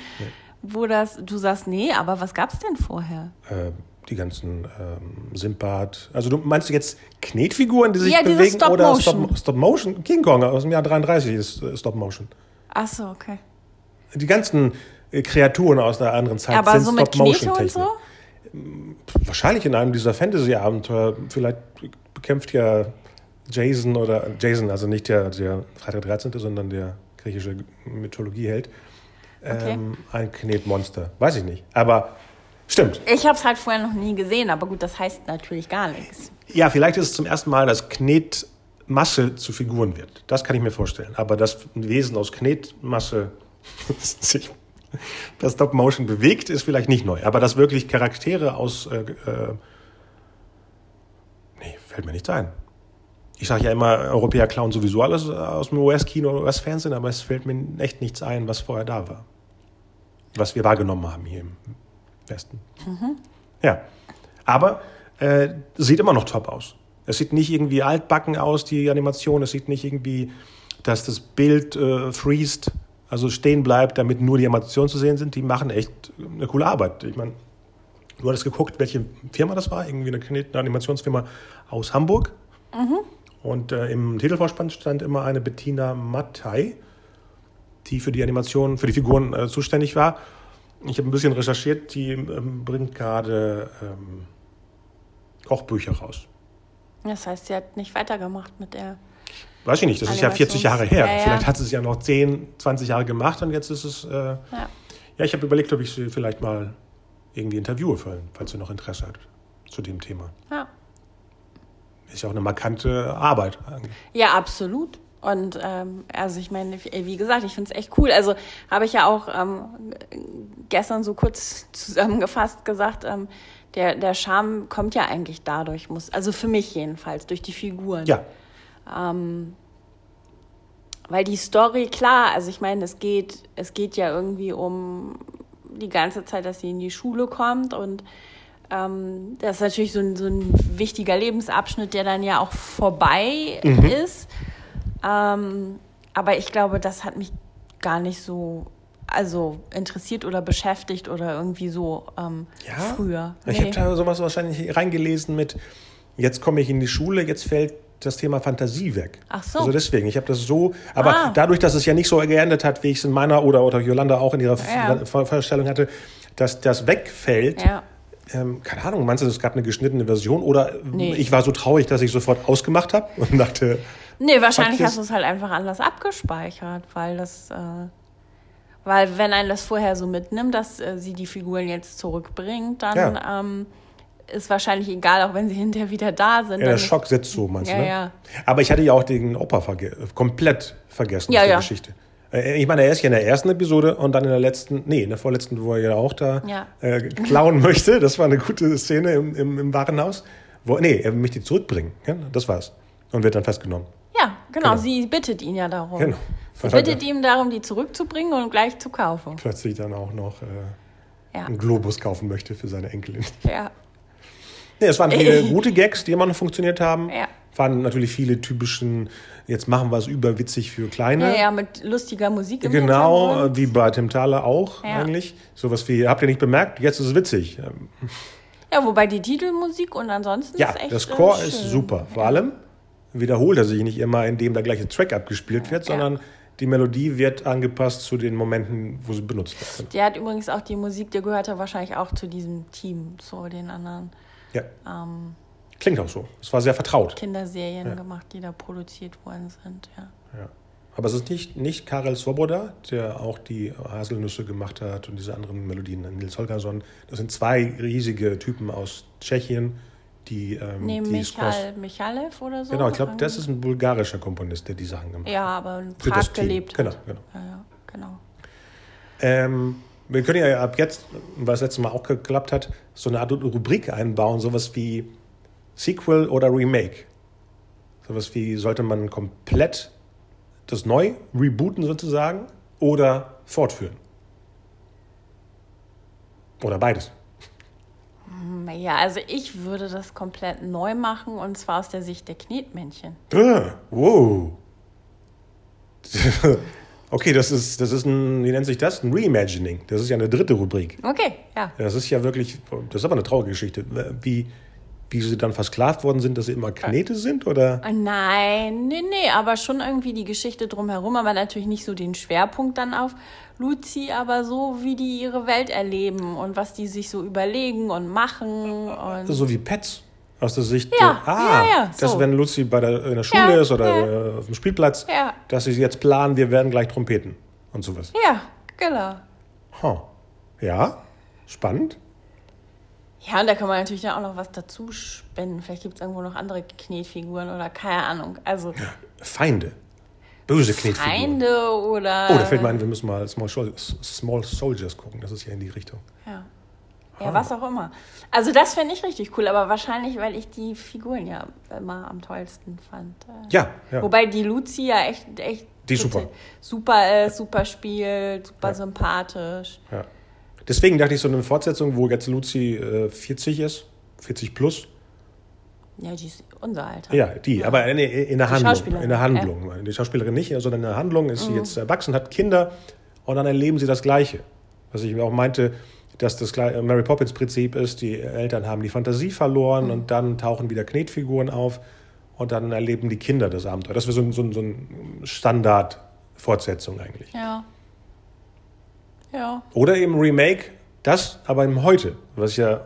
wo das, du sagst, nee, aber was gab's denn vorher?
Äh, die ganzen ähm, Simbad. Also du meinst du jetzt Knetfiguren, die sich
Ja,
bewegen oder
Stop-Motion.
Stop-? King Kong aus dem Jahr 33 ist Stop-Motion.
Ach so, okay.
Die ganzen Kreaturen aus einer anderen Zeit
aber
sind
so mit Knete und so?
Wahrscheinlich in einem dieser Fantasy-Abenteuer. Vielleicht bekämpft ja Jason oder Jason, also nicht der, der Freitag der 13., sondern der griechische Mythologieheld,
Okay.
ähm, ein Knetmonster. Weiß ich nicht. Aber stimmt.
Ich habe es halt vorher noch nie gesehen, aber gut, das heißt natürlich gar nichts.
Ja, vielleicht ist es zum ersten Mal, dass Knetmasse zu Figuren wird. Das kann ich mir vorstellen. Aber ein Wesen aus Knetmasse sich per Stop-Motion bewegt, ist vielleicht nicht neu. Aber dass wirklich Charaktere aus... Äh, äh, nee, fällt mir nicht ein. Ich sage ja immer, Europäer klauen sowieso alles aus dem US-Kino oder US-Fernsehen, aber es fällt mir echt nichts ein, was vorher da war. Was wir wahrgenommen haben hier im Westen. Ja, aber äh, sieht immer noch top aus. Es sieht nicht irgendwie altbacken aus, die Animation. Es sieht nicht irgendwie, dass das Bild äh, freest, also stehen bleibt, damit nur die Animationen zu sehen sind. Die machen echt eine coole Arbeit. Ich meine, du hattest geguckt, welche Firma das war, irgendwie eine, eine Animationsfirma aus Hamburg. Und äh, im Titelvorspann stand immer eine Bettina Mattei, die für die Animation, für die Figuren äh, zuständig war. Ich habe ein bisschen recherchiert, die ähm, bringt gerade ähm, Kochbücher raus.
Das heißt, sie hat nicht weitergemacht mit der.
Weiß ich nicht, das ist ja 40 Jahre her.
Ja, ja.
Vielleicht hat sie es ja noch 10, 20 Jahre gemacht und jetzt ist es. Äh, ja,
Ja.
ich habe überlegt, ob ich sie vielleicht mal irgendwie interviewe, falls sie noch Interesse hat zu dem Thema.
Ja.
Ist ja auch eine markante Arbeit. eigentlich.
Ja, absolut. Und ähm, also ich meine, wie gesagt, ich finde es echt cool. Also habe ich ja auch ähm, gestern so kurz zusammengefasst gesagt, ähm, der, der Charme kommt ja eigentlich dadurch, muss, also für mich jedenfalls, durch die Figuren.
Ja.
Ähm, weil die Story, klar, also ich meine, es geht, es geht ja irgendwie um die ganze Zeit, dass sie in die Schule kommt und ähm, das ist natürlich so ein, so ein wichtiger Lebensabschnitt, der dann ja auch vorbei
Mhm.
ist. Ähm, aber ich glaube, das hat mich gar nicht so also interessiert oder beschäftigt oder irgendwie so ähm,
Ja?
früher.
Ich
Nee.
habe da sowas wahrscheinlich reingelesen mit, jetzt komme ich in die Schule, jetzt fällt das Thema Fantasie weg.
Ach so.
Also deswegen, ich habe das so, aber
Ah.
dadurch, dass es ja nicht so geendet hat, wie ich es in meiner oder, oder Yolanda auch in ihrer
Ja.
Vorstellung hatte, dass das wegfällt.
ja.
Ähm, keine Ahnung, meinst du, es gab eine geschnittene Version oder
Nee.
ich war so traurig, dass ich sofort ausgemacht habe und dachte,
Nee, wahrscheinlich hast du es halt einfach anders abgespeichert, weil das, äh, weil wenn ein das vorher so mitnimmt, dass äh, sie die Figuren jetzt zurückbringt, dann
Ja.
ähm, ist wahrscheinlich egal, auch wenn sie hinterher wieder da sind.
ja, der Schock setzt so, meinst
Ja,
du? Ne?
ja.
Aber ich hatte ja auch den Opa verge komplett vergessen,
Ja, ja.
Geschichte. Äh, Ich meine, er ist ja in der ersten Episode und dann in der letzten, nee, in der vorletzten, wo er ja auch da
Ja.
äh, klauen möchte. Das war eine gute Szene im, im, im Warenhaus. Wo, nee, er möchte die zurückbringen. Ja, das war's. Und wird dann festgenommen.
Ja, genau,
Genau.
sie bittet ihn ja darum.
Genau.
Sie bittet ihn darum, die zurückzubringen und gleich zu kaufen.
Plötzlich dann auch noch äh,
Ja,
einen Globus kaufen möchte für seine Enkelin.
ja,
Nee, es waren viele gute Gags, die immer noch funktioniert haben.
Ja.
Waren natürlich viele typischen, jetzt machen wir es überwitzig für Kleine.
ja, ja, mit lustiger Musik im
Genau, wie bei Tim Thaler auch
Ja.
eigentlich. Sowas wie, habt ihr nicht bemerkt, jetzt ist es witzig.
Ja, wobei die Titelmusik und ansonsten
Ja,
ist echt
das Chor
schön.
ist super. Vor allem wiederholt er sich nicht immer, indem der gleiche Track abgespielt wird, sondern die Melodie wird angepasst zu den Momenten, wo sie benutzt wird.
Der hat übrigens auch die Musik, der gehört ja wahrscheinlich auch zu diesem Team, zu den anderen
Ja,
ähm,
klingt auch so. Es war sehr vertraut.
Kinderserien
Ja.
gemacht, die da produziert worden sind. Ja.
Ja. Aber es ist nicht, nicht Karel Svoboda, der auch die Haselnüsse gemacht hat und diese anderen Melodien, Nils Holgersson. Das sind zwei riesige Typen aus Tschechien, die, ähm,
Nee,
die
Michal, Michalev oder so.
Genau, ich glaube, das ist ein bulgarischer Komponist, der die Sachen gemacht hat.
Ja, aber in Prag gelebt
Genau,
hat.
genau.
Ja, ja, genau.
Ähm, wir können ja ab jetzt, was letztes Mal auch geklappt hat, so eine Art Rubrik einbauen, sowas wie Sequel oder Remake. Sowas wie, sollte man komplett das neu rebooten sozusagen oder fortführen? Oder beides.
Ja, also ich würde das komplett neu machen und zwar aus der Sicht der Knetmännchen.
Ah, wow. Okay, das ist, das ist ein, wie nennt sich das? Ein Reimagining. Das ist ja eine dritte Rubrik.
Okay, ja.
Das ist ja wirklich, das ist aber eine traurige Geschichte. Wie, wie sie dann versklavt worden sind, dass sie immer Knete sind? Oder?
Nein, nee, nee, aber schon irgendwie die Geschichte drumherum, aber natürlich nicht so den Schwerpunkt dann auf Luzi, aber so, wie die ihre Welt erleben und was die sich so überlegen und machen. Und
So wie Pets. Aus der Sicht,
Ja,
der, ah,
ja, ja,
dass
so.
wenn Lucy bei der, in der Schule ist oder auf dem Spielplatz, dass sie jetzt planen, wir werden gleich Trompeten und sowas.
ja, genau.
Huh. Ja, spannend.
Ja, und da kann man natürlich dann auch noch was dazu spenden. Vielleicht gibt es irgendwo noch andere Knetfiguren oder keine Ahnung. Also
Feinde. Böse Knetfiguren.
Feinde oder.
Oh, da fällt mir ein, wir müssen mal Small, Sol- Small Soldiers gucken. Das ist ja in die Richtung.
Ja. Ja, was auch immer. Also das fände ich richtig cool, aber wahrscheinlich, weil ich die Figuren ja immer am tollsten fand. Äh,
Ja, ja.
Wobei die Luzi ja echt, echt
Die super.
super ist, super spielt, super
Ja.
sympathisch.
ja. Deswegen dachte ich, so eine Fortsetzung, wo jetzt Lucy äh, 40 ist, 40 plus.
Ja, die ist unser Alter.
Ja, die, aber in, in der
Die
Handlung. In der Handlung. Die Schauspielerin nicht, sondern in der Handlung ist
Mhm.
sie jetzt erwachsen, hat Kinder und dann erleben sie das Gleiche. Was ich auch meinte, dass das äh, Mary Poppins Prinzip ist, die Eltern haben die Fantasie verloren
Mhm.
und dann tauchen wieder Knetfiguren auf und dann erleben die Kinder das Abenteuer. Das wäre so, so, so ein Standard-Fortsetzung eigentlich.
Ja. Ja.
Oder eben Remake, das aber im Heute, was ja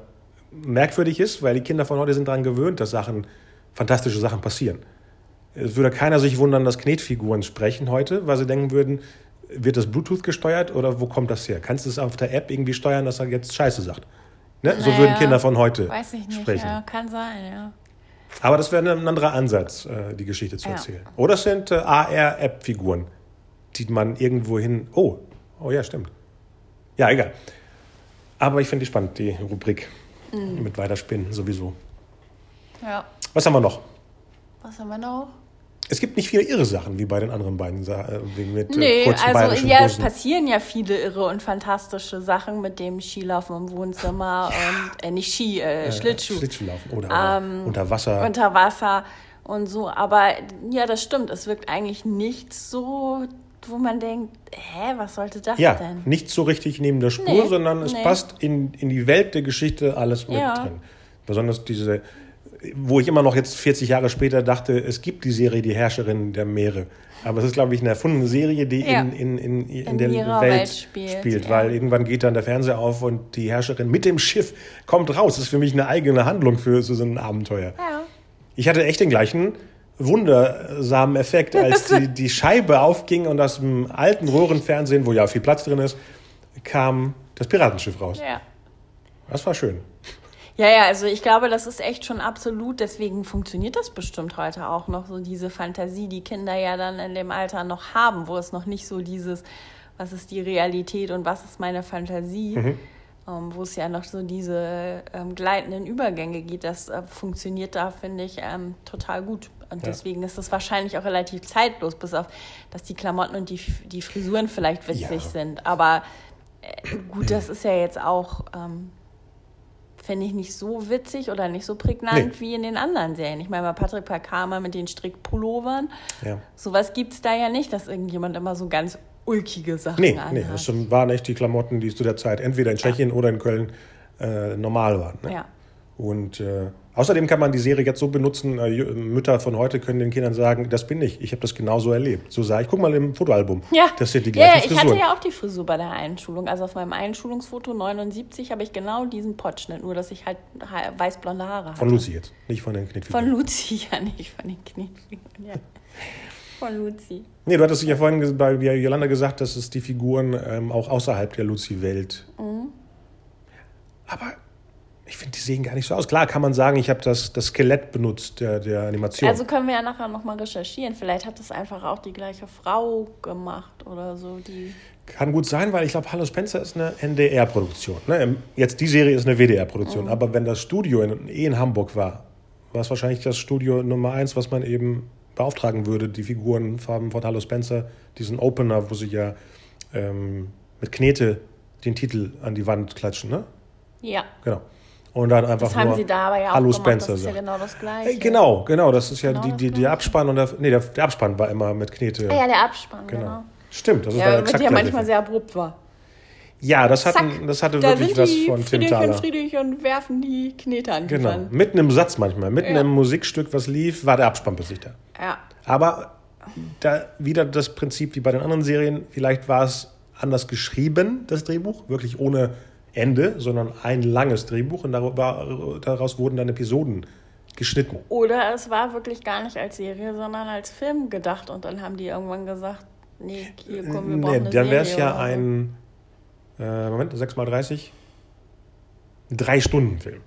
merkwürdig ist, weil die Kinder von heute sind daran gewöhnt, dass Sachen, fantastische Sachen passieren. Es würde keiner sich wundern, dass Knetfiguren sprechen heute, weil sie denken würden, wird das Bluetooth gesteuert oder wo kommt das her? Kannst du es auf der App irgendwie steuern, dass er jetzt Scheiße sagt? Ne? So
Naja,
würden Kinder von heute
Weiß ich nicht.
sprechen.
Ja, kann sein, ja.
Aber das wäre ein anderer Ansatz, äh, die Geschichte zu
Ja.
erzählen. Oder es sind äh, AR-App-Figuren, die man irgendwo hin. Oh, oh ja, stimmt. Ja, egal. Aber ich finde die spannend, die Rubrik mhm. mit Weiterspinnen sowieso.
Ja.
Was haben wir noch?
Was haben wir noch?
Es gibt nicht viele irre Sachen wie bei den anderen beiden Sachen. Äh, mit
äh, nee, also ja, es passieren ja viele irre und fantastische Sachen mit dem Skilaufen im Wohnzimmer ja. und äh, nicht Ski, äh, Schlittschuh.
Äh, Schlittschuhlaufen oder ähm, unter Wasser.
Unter Wasser und so. Aber ja, das stimmt. Es wirkt eigentlich nicht so, wo man denkt, hä, was sollte das
ja,
denn?
Nicht so richtig neben der Spur, nee, sondern es nee. passt in, in die Welt der Geschichte alles mit ja. drin. Besonders diese wo ich immer noch jetzt 40 Jahre später dachte, es gibt die Serie Die Herrscherin der Meere. Aber es ist, glaube ich, eine erfundene Serie, die ja. in, in, in, in, in der Welt, Welt, spielt, spielt ja. weil irgendwann geht dann der Fernseher auf und die Herrscherin mit dem Schiff kommt raus. Das ist für mich eine eigene Handlung für so ein Abenteuer.
Ja.
Ich hatte echt den gleichen wundersamen Effekt, als die, die Scheibe aufging und aus dem alten Röhrenfernsehen, wo ja viel Platz drin ist, kam das Piratenschiff raus.
Ja.
Das war schön.
Ja, ja, also ich glaube, das ist echt schon absolut, deswegen funktioniert das bestimmt heute auch noch, so diese Fantasie, die Kinder ja dann in dem Alter noch haben, wo es noch nicht so dieses, was ist die Realität und was ist meine Fantasie, mhm. ähm, wo es ja noch so diese ähm, gleitenden Übergänge geht, das äh, funktioniert da, finde ich, ähm, total gut. Und ja. deswegen ist es wahrscheinlich auch relativ zeitlos, bis auf, dass die Klamotten und die, die Frisuren vielleicht witzig ja. sind. Aber äh, gut, das ist ja jetzt auch ähm, finde ich nicht so witzig oder nicht so prägnant nee. wie in den anderen Serien. Ich meine, bei Patrick Parkama mit den Strickpullovern, ja. sowas gibt es da ja nicht, dass irgendjemand immer so ganz ulkige Sachen
nee, anhat. Nee, das waren echt die Klamotten, die zu der Zeit entweder in Tschechien ja. oder in Köln äh, normal waren. Ne?
Ja.
Und äh, außerdem kann man die Serie jetzt so benutzen, äh, Mütter von heute können den Kindern sagen, das bin ich, ich habe das genauso erlebt. So sah ich, guck mal im Fotoalbum,
ja.
das sind die gleichen
ja, ich Frisuren. hatte ja auch die Frisur bei der Einschulung. Also auf meinem Einschulungsfoto 79 habe ich genau diesen Potschnitt, nur dass ich halt weißblonde Haare hatte.
Von Lucy jetzt, nicht von den Knetfiguren.
Von Lucy, ja nicht von den Knetfiguren, ja. Von Lucy.
Nee, du hattest ja vorhin bei Jolanda gesagt, dass es die Figuren ähm, auch außerhalb der Lucy-Welt. Mhm. Aber ich finde, die sehen gar nicht so aus. Klar kann man sagen, ich habe das, das Skelett benutzt der, der Animation.
Also können wir ja nachher nochmal recherchieren. Vielleicht hat das einfach auch die gleiche Frau gemacht oder so. Die
kann gut sein, weil ich glaube, Hallo Spencer ist eine NDR-Produktion. Ne? Jetzt die Serie ist eine WDR-Produktion. Mhm. Aber wenn das Studio in, eh in Hamburg war, war es wahrscheinlich das Studio Nummer eins, was man eben beauftragen würde, die Figurenfarben von Hallo Spencer, diesen Opener, wo sie ja ähm, mit Knete den Titel an die Wand klatschen, ne?
Ja.
Genau und dann einfach das
haben
nur
sie da aber ja
Hallo
auch
Spencer
gemacht. Das ist ja genau das Gleiche.
Genau, genau, das ist ja genau die, die, die Abspann und der, nee, der, der Abspann war immer mit Knete.
Ah, ja, der Abspann, genau. genau.
Stimmt, das ist
ja, exakt ja manchmal sehr abrupt war.
Ja, das, hatten, das hatte da wirklich was von
Tim
Thaler.
und Friedrich und werfen die Knete an
Genau, Wand. mitten im Satz manchmal, mitten ja. im Musikstück, was lief, war der Abspann plötzlich da.
Ja.
Aber da wieder das Prinzip wie bei den anderen Serien, vielleicht war es anders geschrieben, das Drehbuch, wirklich ohne Ende, sondern ein langes Drehbuch und daraus wurden dann Episoden geschnitten.
Oder es war wirklich gar nicht als Serie, sondern als Film gedacht und dann haben die irgendwann gesagt, nee, hier kommen wir brauchen nee,
Dann wäre es ja ein, äh, Moment, 6 mal 30, drei Stunden Film.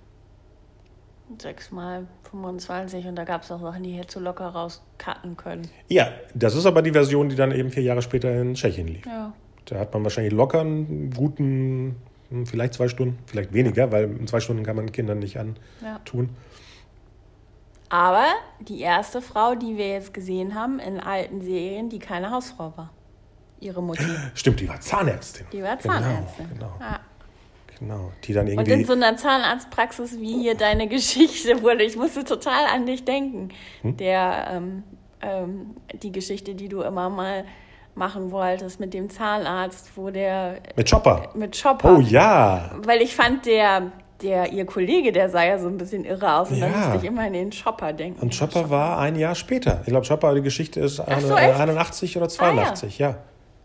6 mal 25 und da gab es auch Sachen, die hätte so locker rauscutten können.
Ja, das ist aber die Version, die dann eben vier Jahre später in Tschechien lief.
Ja.
Da hat man wahrscheinlich locker einen guten vielleicht zwei Stunden, vielleicht weniger, weil in zwei Stunden kann man Kindern nicht antun. Ja.
Aber die erste Frau, die wir jetzt gesehen haben in alten Serien, die keine Hausfrau war. Ihre Mutter.
Stimmt, die war Zahnärztin.
Die war Zahnärztin.
Genau. genau. Ja. Genau, die dann
irgendwie. Und in so einer Zahnarztpraxis wie hier deine Geschichte wurde, ich musste total an dich denken. Hm? Der, ähm, ähm, die Geschichte, die du immer mal machen wolltest mit dem Zahnarzt, wo der.
Mit Chopper.
Mit Chopper.
Oh ja.
Weil ich fand, der, der, ihr Kollege, der sah ja so ein bisschen irre aus und ja. dann musste ich immer an den Chopper denken.
Und Chopper, Chopper. war ein Jahr später. Ich glaube, Chopper, die Geschichte ist so, 81 oder 82, ah, ja. ja.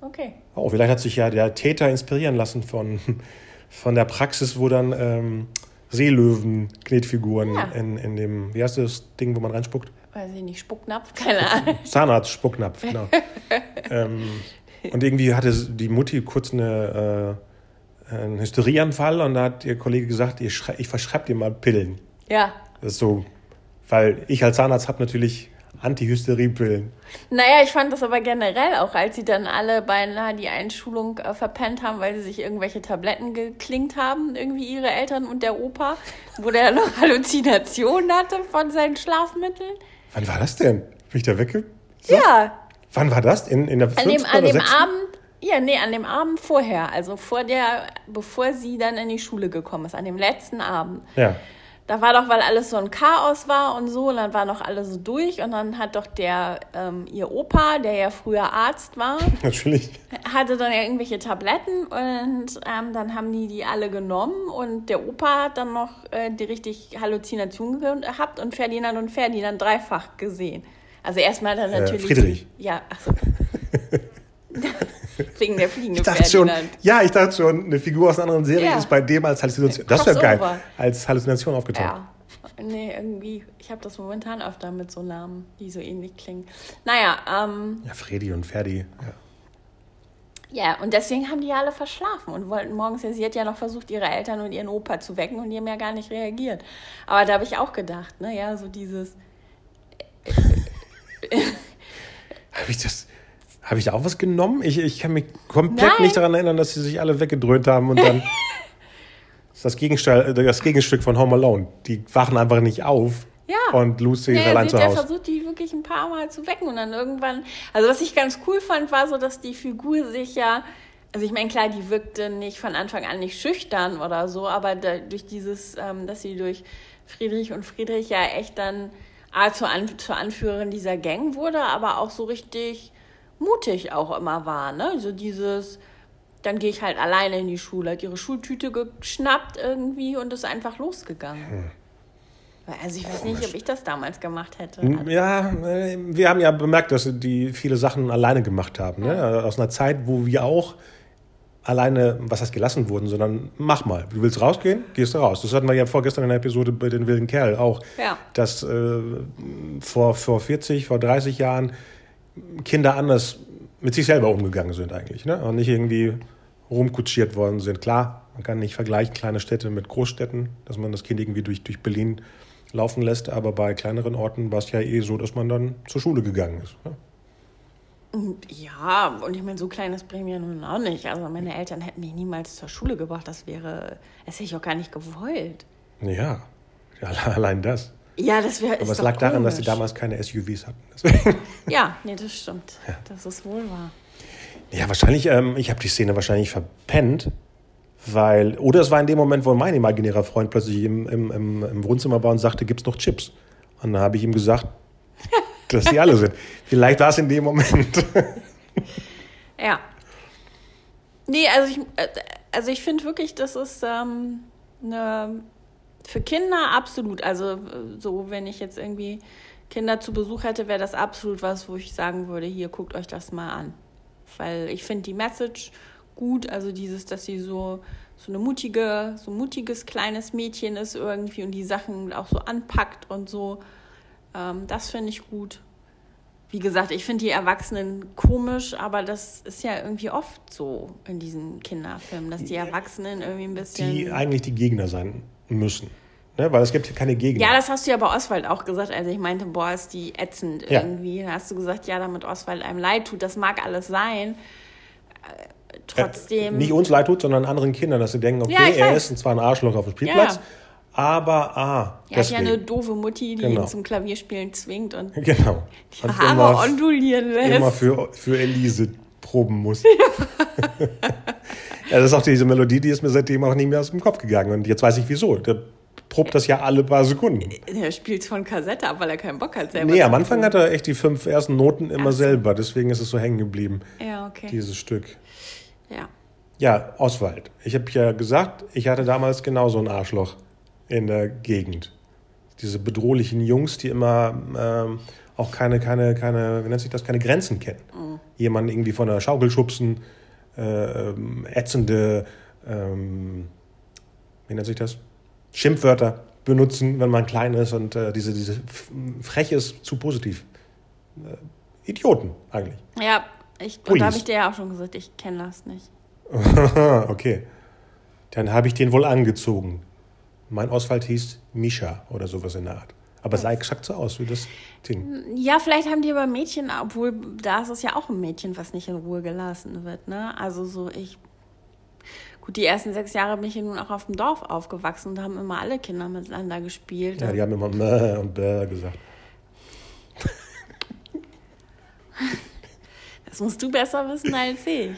Okay.
Oh, vielleicht hat sich ja der Täter inspirieren lassen von, von der Praxis, wo dann ähm, Seelöwen-Knetfiguren ja. in, in dem, wie heißt das Ding, wo man reinspuckt?
Weiß ich nicht, Spucknapf, keine Ahnung.
Zahnarzt-Spucknapf, genau. ähm, und irgendwie hatte die Mutti kurz eine, äh, einen Hysterieanfall und da hat ihr Kollege gesagt, ich, ich verschreibe dir mal Pillen.
Ja.
Das ist so, weil ich als Zahnarzt habe natürlich Anti-Hysterie-Pillen.
Naja, ich fand das aber generell auch, als sie dann alle beinahe die Einschulung äh, verpennt haben, weil sie sich irgendwelche Tabletten geklingt haben, irgendwie ihre Eltern und der Opa, wo der noch Halluzinationen hatte von seinen Schlafmitteln.
Wann war das denn? Bin ich da wegge...
Ja,
Wann war das? In, in der
an dem, an dem? Abend, ja, nee, an dem Abend vorher, also vor der, bevor sie dann in die Schule gekommen ist, an dem letzten Abend.
Ja.
Da war doch, weil alles so ein Chaos war und so, und dann war noch alles so durch und dann hat doch der, ähm, ihr Opa, der ja früher Arzt war,
Natürlich.
hatte dann irgendwelche Tabletten und ähm, dann haben die die alle genommen und der Opa hat dann noch äh, die richtig Halluzination gehabt und Ferdinand und Ferdinand dreifach gesehen. Also erstmal dann
Äh,
natürlich...
Friedrich.
Ja, achso. Wegen der fliegende
Ich dachte schon, ja, ich dachte schon, eine Figur aus einer anderen Serie
Ja.
ist bei dem als Halluzination. Das wäre geil. Als Halluzination aufgetaucht.
Ja. Nee, irgendwie, ich habe das momentan öfter mit so Namen, die so ähnlich klingen. Naja, ähm,
Ja, Freddy und Ferdi. Ja.
ja, und deswegen haben die ja alle verschlafen und wollten morgens, ja, sie hat ja noch versucht, ihre Eltern und ihren Opa zu wecken und die haben ja gar nicht reagiert. Aber da habe ich auch gedacht, ne, ja, so dieses,
Habe ich das. Habe ich da auch was genommen? Ich, ich kann mich komplett
Nein.
nicht daran erinnern, dass sie sich alle weggedröhnt haben und dann. das ist das, Gegenstell, das Gegenstück von Home Alone. Die wachen einfach nicht auf.
Ja.
Und Lucy ist
Ja,
allein
sie
zu Hause.
versucht, die wirklich ein paar Mal zu wecken und dann irgendwann. Also was ich ganz cool fand, war so, dass die Figur sich ja. Also ich meine, klar, die wirkte nicht von Anfang an nicht schüchtern oder so, aber da, durch dieses, ähm, dass sie durch Friedrich und Friedrich ja echt dann A, zur, An zur Anführerin dieser Gang wurde, aber auch so richtig mutig auch immer war. Ne? So dieses, dann gehe ich halt alleine in die Schule, hat ihre Schultüte geschnappt irgendwie und ist einfach losgegangen.
Hm.
Also ich weiß nicht, ob ich das damals gemacht hätte.
Ja, äh, wir haben ja bemerkt, dass die viele Sachen alleine gemacht haben. Ne? Aus einer Zeit, wo wir auch alleine, was heißt gelassen wurden, sondern mach mal. Du willst rausgehen, gehst du raus. Das hatten wir ja vorgestern in der Episode bei den wilden Kerl auch.
Ja.
Dass äh, vor, vor 40, vor 30 Jahren Kinder anders mit sich selber umgegangen sind eigentlich. Ne? Und nicht irgendwie rumkutschiert worden sind. Klar, man kann nicht vergleichen kleine Städte mit Großstädten, dass man das Kind irgendwie durch, durch Berlin laufen lässt. Aber bei kleineren Orten war es ja eh so, dass man dann zur Schule gegangen ist. Ne?
Ja, und ich meine, so klein ist Bremen ja nun auch nicht. Also meine Eltern hätten mich niemals zur Schule gebracht. Das wäre, das hätte ich auch gar nicht gewollt.
Ja, ja allein das.
Ja, das wäre.
Aber es lag daran, dass sie damals keine SUVs hatten. Deswegen.
Ja, nee, das stimmt. Das ist wohl wahr.
Ja, wahrscheinlich, ähm, ich habe die Szene wahrscheinlich verpennt, weil, oder es war in dem Moment, wo mein imaginärer Freund plötzlich im, im, im, im Wohnzimmer war und sagte, gibt's noch Chips? Und dann habe ich ihm gesagt, dass die alle sind. Vielleicht war es in dem Moment.
Ja. Nee, also ich, äh, also ich finde wirklich, das ist ähm, eine, für Kinder absolut. Also äh, so, wenn ich jetzt irgendwie Kinder zu Besuch hätte, wäre das absolut was, wo ich sagen würde, hier, guckt euch das mal an. Weil ich finde die Message gut, also dieses, dass sie so, so eine mutige, so ein mutiges kleines Mädchen ist irgendwie und die Sachen auch so anpackt und so. Ähm, das finde ich gut. Wie gesagt, ich finde die Erwachsenen komisch, aber das ist ja irgendwie oft so in diesen Kinderfilmen, dass die Erwachsenen irgendwie ein bisschen.
Die eigentlich die Gegner sein müssen. Ne? Weil es gibt hier keine Gegner.
ja, das hast du ja bei Oswald auch gesagt, als ich meinte, boah, ist die ätzend
Ja.
irgendwie. Da hast du gesagt, ja, damit Oswald einem leid tut, das mag alles sein. Äh, trotzdem.
Nicht uns leid tut, sondern anderen Kindern, dass sie denken, okay,
Ja,
er ist zwar ein Arschloch auf dem Spielplatz,
Ja.
aber ah,
er hat ja eine doofe Mutti, die
Genau.
ihn zum Klavierspielen zwingt und
Genau.
die
Und
Haare
immer,
ondulieren lässt.
immer für, für Elise proben muss. ja, das ist auch diese Melodie, die ist mir seitdem auch nicht mehr aus dem Kopf gegangen. Und jetzt weiß ich wieso. Der probt das ja alle paar Sekunden.
er spielt von Kassette ab, weil er keinen Bock hat selber
Nee, am Anfang hat er echt die fünf ersten Noten immer
Ach
selber. Deswegen ist es so hängen geblieben,
Ja, okay.
dieses Stück.
Ja.
Ja, Oswald. Ich habe ja gesagt, ich hatte damals genauso ein Arschloch in der Gegend. Diese bedrohlichen Jungs, die immer ähm, auch keine, keine, keine, wie nennt sich das, keine Grenzen kennen. Jemanden irgendwie von der Schaukel schubsen, ätzende, ähm, wie nennt sich das? Schimpfwörter benutzen, wenn man klein ist und äh, diese, diese frech ist zu positiv. Äh, Idioten eigentlich.
Ja, ich, und da habe ich dir ja auch schon gesagt, ich kenne das nicht.
okay. Dann habe ich den wohl angezogen. Mein Oswald hieß Misha oder sowas in der Art. Aber sah exakt so aus wie das Ding.
Ja, vielleicht haben die aber Mädchen, obwohl da ist es ja auch ein Mädchen, was nicht in Ruhe gelassen wird. Ne? Also so ich. Gut, die ersten sechs Jahre bin ich nun auch auf dem Dorf aufgewachsen und da haben immer alle Kinder miteinander gespielt.
Ja, die haben immer Mäh und Bäh gesagt.
Das musst du besser wissen als ich.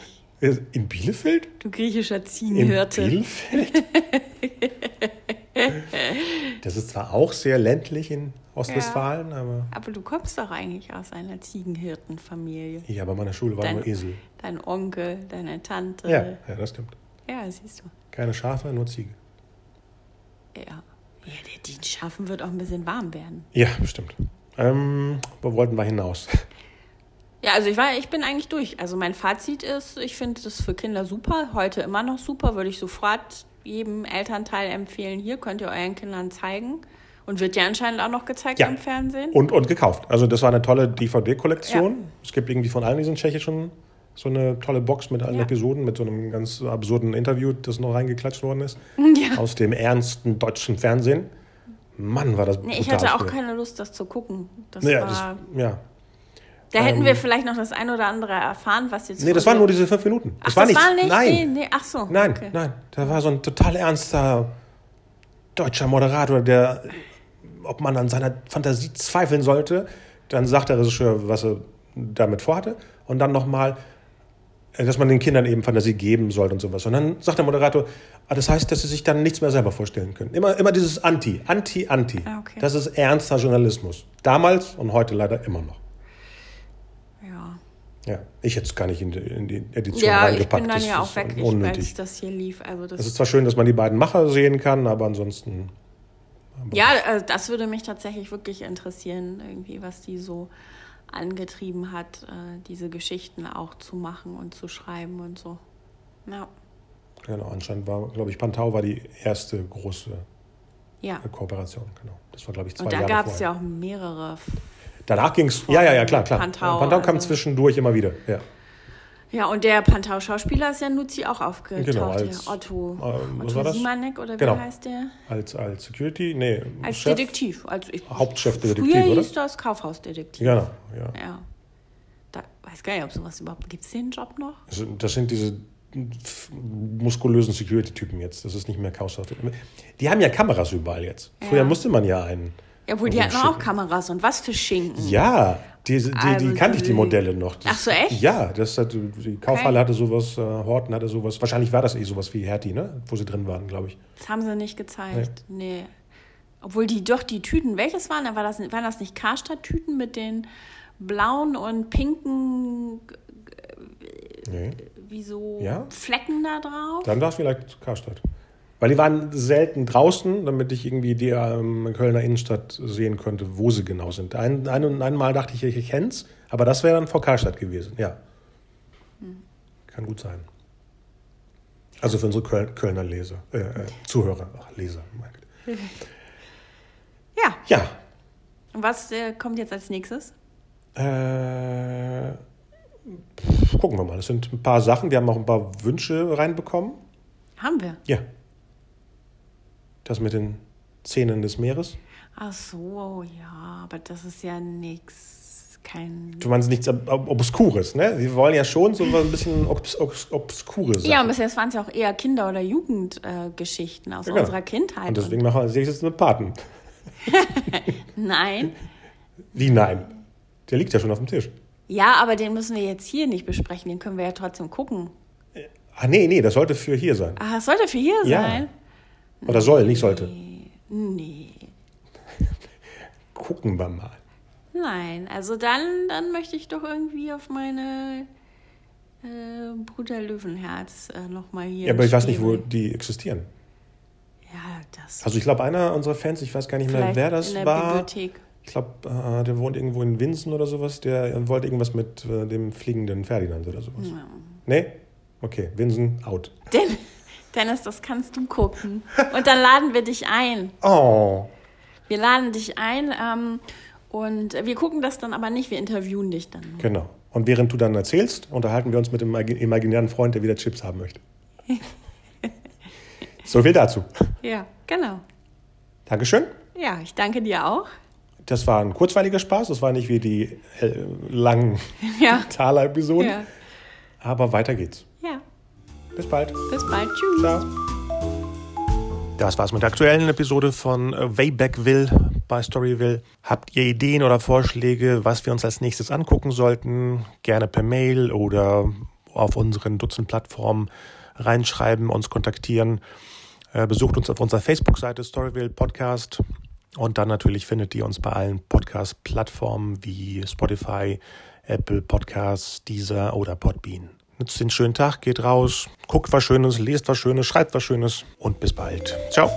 In Bielefeld?
Du griechischer
In
Ziegenhirte.
Bielefeld? das ist zwar auch sehr ländlich in Ostwestfalen, aber.
Aber du kommst doch eigentlich aus einer Ziegenhirtenfamilie.
Ja, bei meiner Schule waren
Dein-
nur Esel.
Dein Onkel, deine Tante.
Ja, ja, das stimmt.
Ja, siehst du.
Keine Schafe, nur Ziege.
Ja. Ja, die, die Schafen wird auch ein bisschen warm werden.
Ja, bestimmt. Ähm, wo wollten wir hinaus?
Ja, also ich war, ich bin eigentlich durch. Also mein Fazit ist, ich finde das für Kinder super, heute immer noch super, würde ich sofort jedem Elternteil empfehlen. Hier könnt ihr euren Kindern zeigen. Und wird ja anscheinend auch noch gezeigt
Ja.
im Fernsehen.
Und, und gekauft. Also das war eine tolle DVD-Kollektion. Es gibt irgendwie von allen diesen tschechischen so eine tolle Box mit allen
Ja.
Episoden, mit so einem ganz absurden Interview, das noch reingeklatscht worden ist.
Ja.
Aus dem ernsten deutschen Fernsehen. Mann, war das
Nee, ich hatte auch
früher.
keine Lust, das zu gucken. Das
Ja,
war,
das, ja.
Da hätten
ähm,
wir vielleicht noch das ein oder andere erfahren, was jetzt.
Nee, das waren nur diese fünf Minuten.
Ach,
Das war
das
nichts.
war nicht?
Nein.
Nee, nee, ach so.
Nein,
okay.
nein. Da war so ein total ernster deutscher Moderator, der, ob man an seiner Fantasie zweifeln sollte, dann sagt der Regisseur, was er damit vorhatte. Und dann nochmal, dass man den Kindern eben Fantasie geben sollte und sowas. Und dann sagt der Moderator, ah, das heißt, dass sie sich dann nichts mehr selber vorstellen können. Immer, immer dieses Anti, Anti, Anti.
Ah, okay.
Das ist ernster Journalismus. Damals und heute leider immer noch.
Ja.
Ja, ich hätte es gar nicht in die, in die Edition
Ja, ich
reingepackt.
bin dann
Das
ja auch weg, ich, als das hier lief. Also das
Es ist zwar schön, dass man die beiden Macher sehen kann, aber ansonsten.
Ja, äh, das würde mich tatsächlich wirklich interessieren, irgendwie, was die so angetrieben hat, äh, diese Geschichten auch zu machen und zu schreiben und so. Ja,
Genau, anscheinend war, glaube ich, Pantau war die erste große
ja.
Kooperation. Genau. Das war, glaube ich, zwei
Und da
Jahre
gab es ja auch mehrere.
Danach ging es. Ja, ja, ja, klar, klar.
Pantau,
Pantau kam
also-
zwischendurch immer wieder. Ja.
Ja, und der Pantau-Schauspieler ist ja Nuzi auch aufgetaucht.
Genau, als-
Otto,
ähm, was
Otto
war das?
Simanek oder wie
Genau.
heißt der?
Als, als Security, nee,
Als
Chef.
Detektiv. Also ich,
Hauptchefdetektiv,
Früher
oder?
hieß das Kaufhausdetektiv.
Genau, ja.
Ja. Da weiß gar nicht, ob sowas überhaupt. Gibt es den Job noch?
Das sind- Das sind diese muskulösen Security-Typen jetzt. Das ist nicht mehr Chaos. Die haben ja Kameras überall jetzt. Früher
Ja.
musste man ja einen.
Ja, wohl, die hatten auch Kameras und was für Schinken.
Ja, die, die,
Also
die kannte ich, die
die-
Modelle noch. Das,
Ach so, echt?
Ja, das hat, die Kaufhalle hatte sowas, äh, Horten hatte sowas. Wahrscheinlich war das eh sowas wie Hertie, ne? Wo sie drin waren, glaube ich.
Das haben sie nicht gezeigt. Nee. Obwohl die doch die Tüten, welches waren? War das, waren das nicht Karstadt-Tüten mit den blauen und pinken,
Nee.
wie so
Ja?
Flecken da drauf?
Dann war es vielleicht Karstadt. Weil die waren selten draußen, damit ich irgendwie die ähm, Kölner Innenstadt sehen konnte, wo sie genau sind. Ein, ein, einmal dachte ich, ich kenne es, aber das wäre dann vor Karstadt gewesen, ja.
Hm.
Kann gut sein. Also für unsere Köl Kölner Leser, äh, äh, Zuhörer, Ach, Leser.
Ja.
Ja,
Und was äh, kommt jetzt als nächstes?
Äh, pf, gucken wir mal. Es sind ein paar Sachen. Wir haben auch ein paar Wünsche reinbekommen.
Haben wir.
Ja. Das mit den Szenen des Meeres.
Ach so, ja, aber das ist ja nix. Kein.
Du meinst nichts Ob- Ob- Obskures, ne? Wir wollen ja schon so ein bisschen obs obs obskure Sachen.
Ja, und bis jetzt waren es ja auch eher Kinder- oder Jugendgeschichten äh, aus
Ja, genau.
unserer Kindheit.
Und deswegen machen wir als nächstes mit Paten.
Nein.
Wie nein? Der liegt ja schon auf dem Tisch.
Ja, aber den müssen wir jetzt hier nicht besprechen. Den können wir ja trotzdem gucken.
Ah, nee, nee, das sollte für hier sein.
Ah, das sollte für hier
Ja.
sein?
Oder soll, nicht sollte.
Nee.
Gucken wir mal.
Nein, also dann, dann möchte ich doch irgendwie auf meine äh, Bruder Löwenherz äh, nochmal hier.
Ja, aber ich weiß nicht, wo die existieren.
Ja, das.
Also ich glaube, einer unserer Fans, ich weiß gar nicht mehr, wer das
in der
war.
Bibliothek.
Ich glaube, äh, der wohnt irgendwo in Winsen oder sowas. Der wollte irgendwas mit äh, dem fliegenden Ferdinand oder sowas. Nee? Okay, Winsen, out.
Den, Dennis, das kannst du gucken. Und dann laden wir dich ein.
Oh.
Wir laden dich ein ähm, und wir gucken das dann aber nicht, wir interviewen dich dann.
Genau. Und während du dann erzählst, unterhalten wir uns mit dem imagi- imaginären Freund, der wieder Chips haben möchte. so viel dazu.
Ja, genau.
Dankeschön.
Ja, ich danke dir auch.
Das war ein kurzweiliger Spaß. Das war nicht wie die äh, langen
Ja.
Thaler-Episoden.
Ja.
Aber weiter geht's. Bis bald.
Bis bald. Tschüss.
Ciao. Das war's mit der aktuellen Episode von Waybackville bei Storyville. Habt ihr Ideen oder Vorschläge, was wir uns als nächstes angucken sollten? Gerne per Mail oder auf unseren Dutzend Plattformen reinschreiben, uns kontaktieren. Äh, Besucht uns auf unserer Facebook-Seite Storyville Podcast. Und dann natürlich findet ihr uns bei allen Podcast-Plattformen wie Spotify, Apple Podcasts, Deezer oder Podbean. Nutzt den schönen Tag, geht raus, guckt was Schönes, lest was Schönes, schreibt was Schönes und bis bald. Ciao.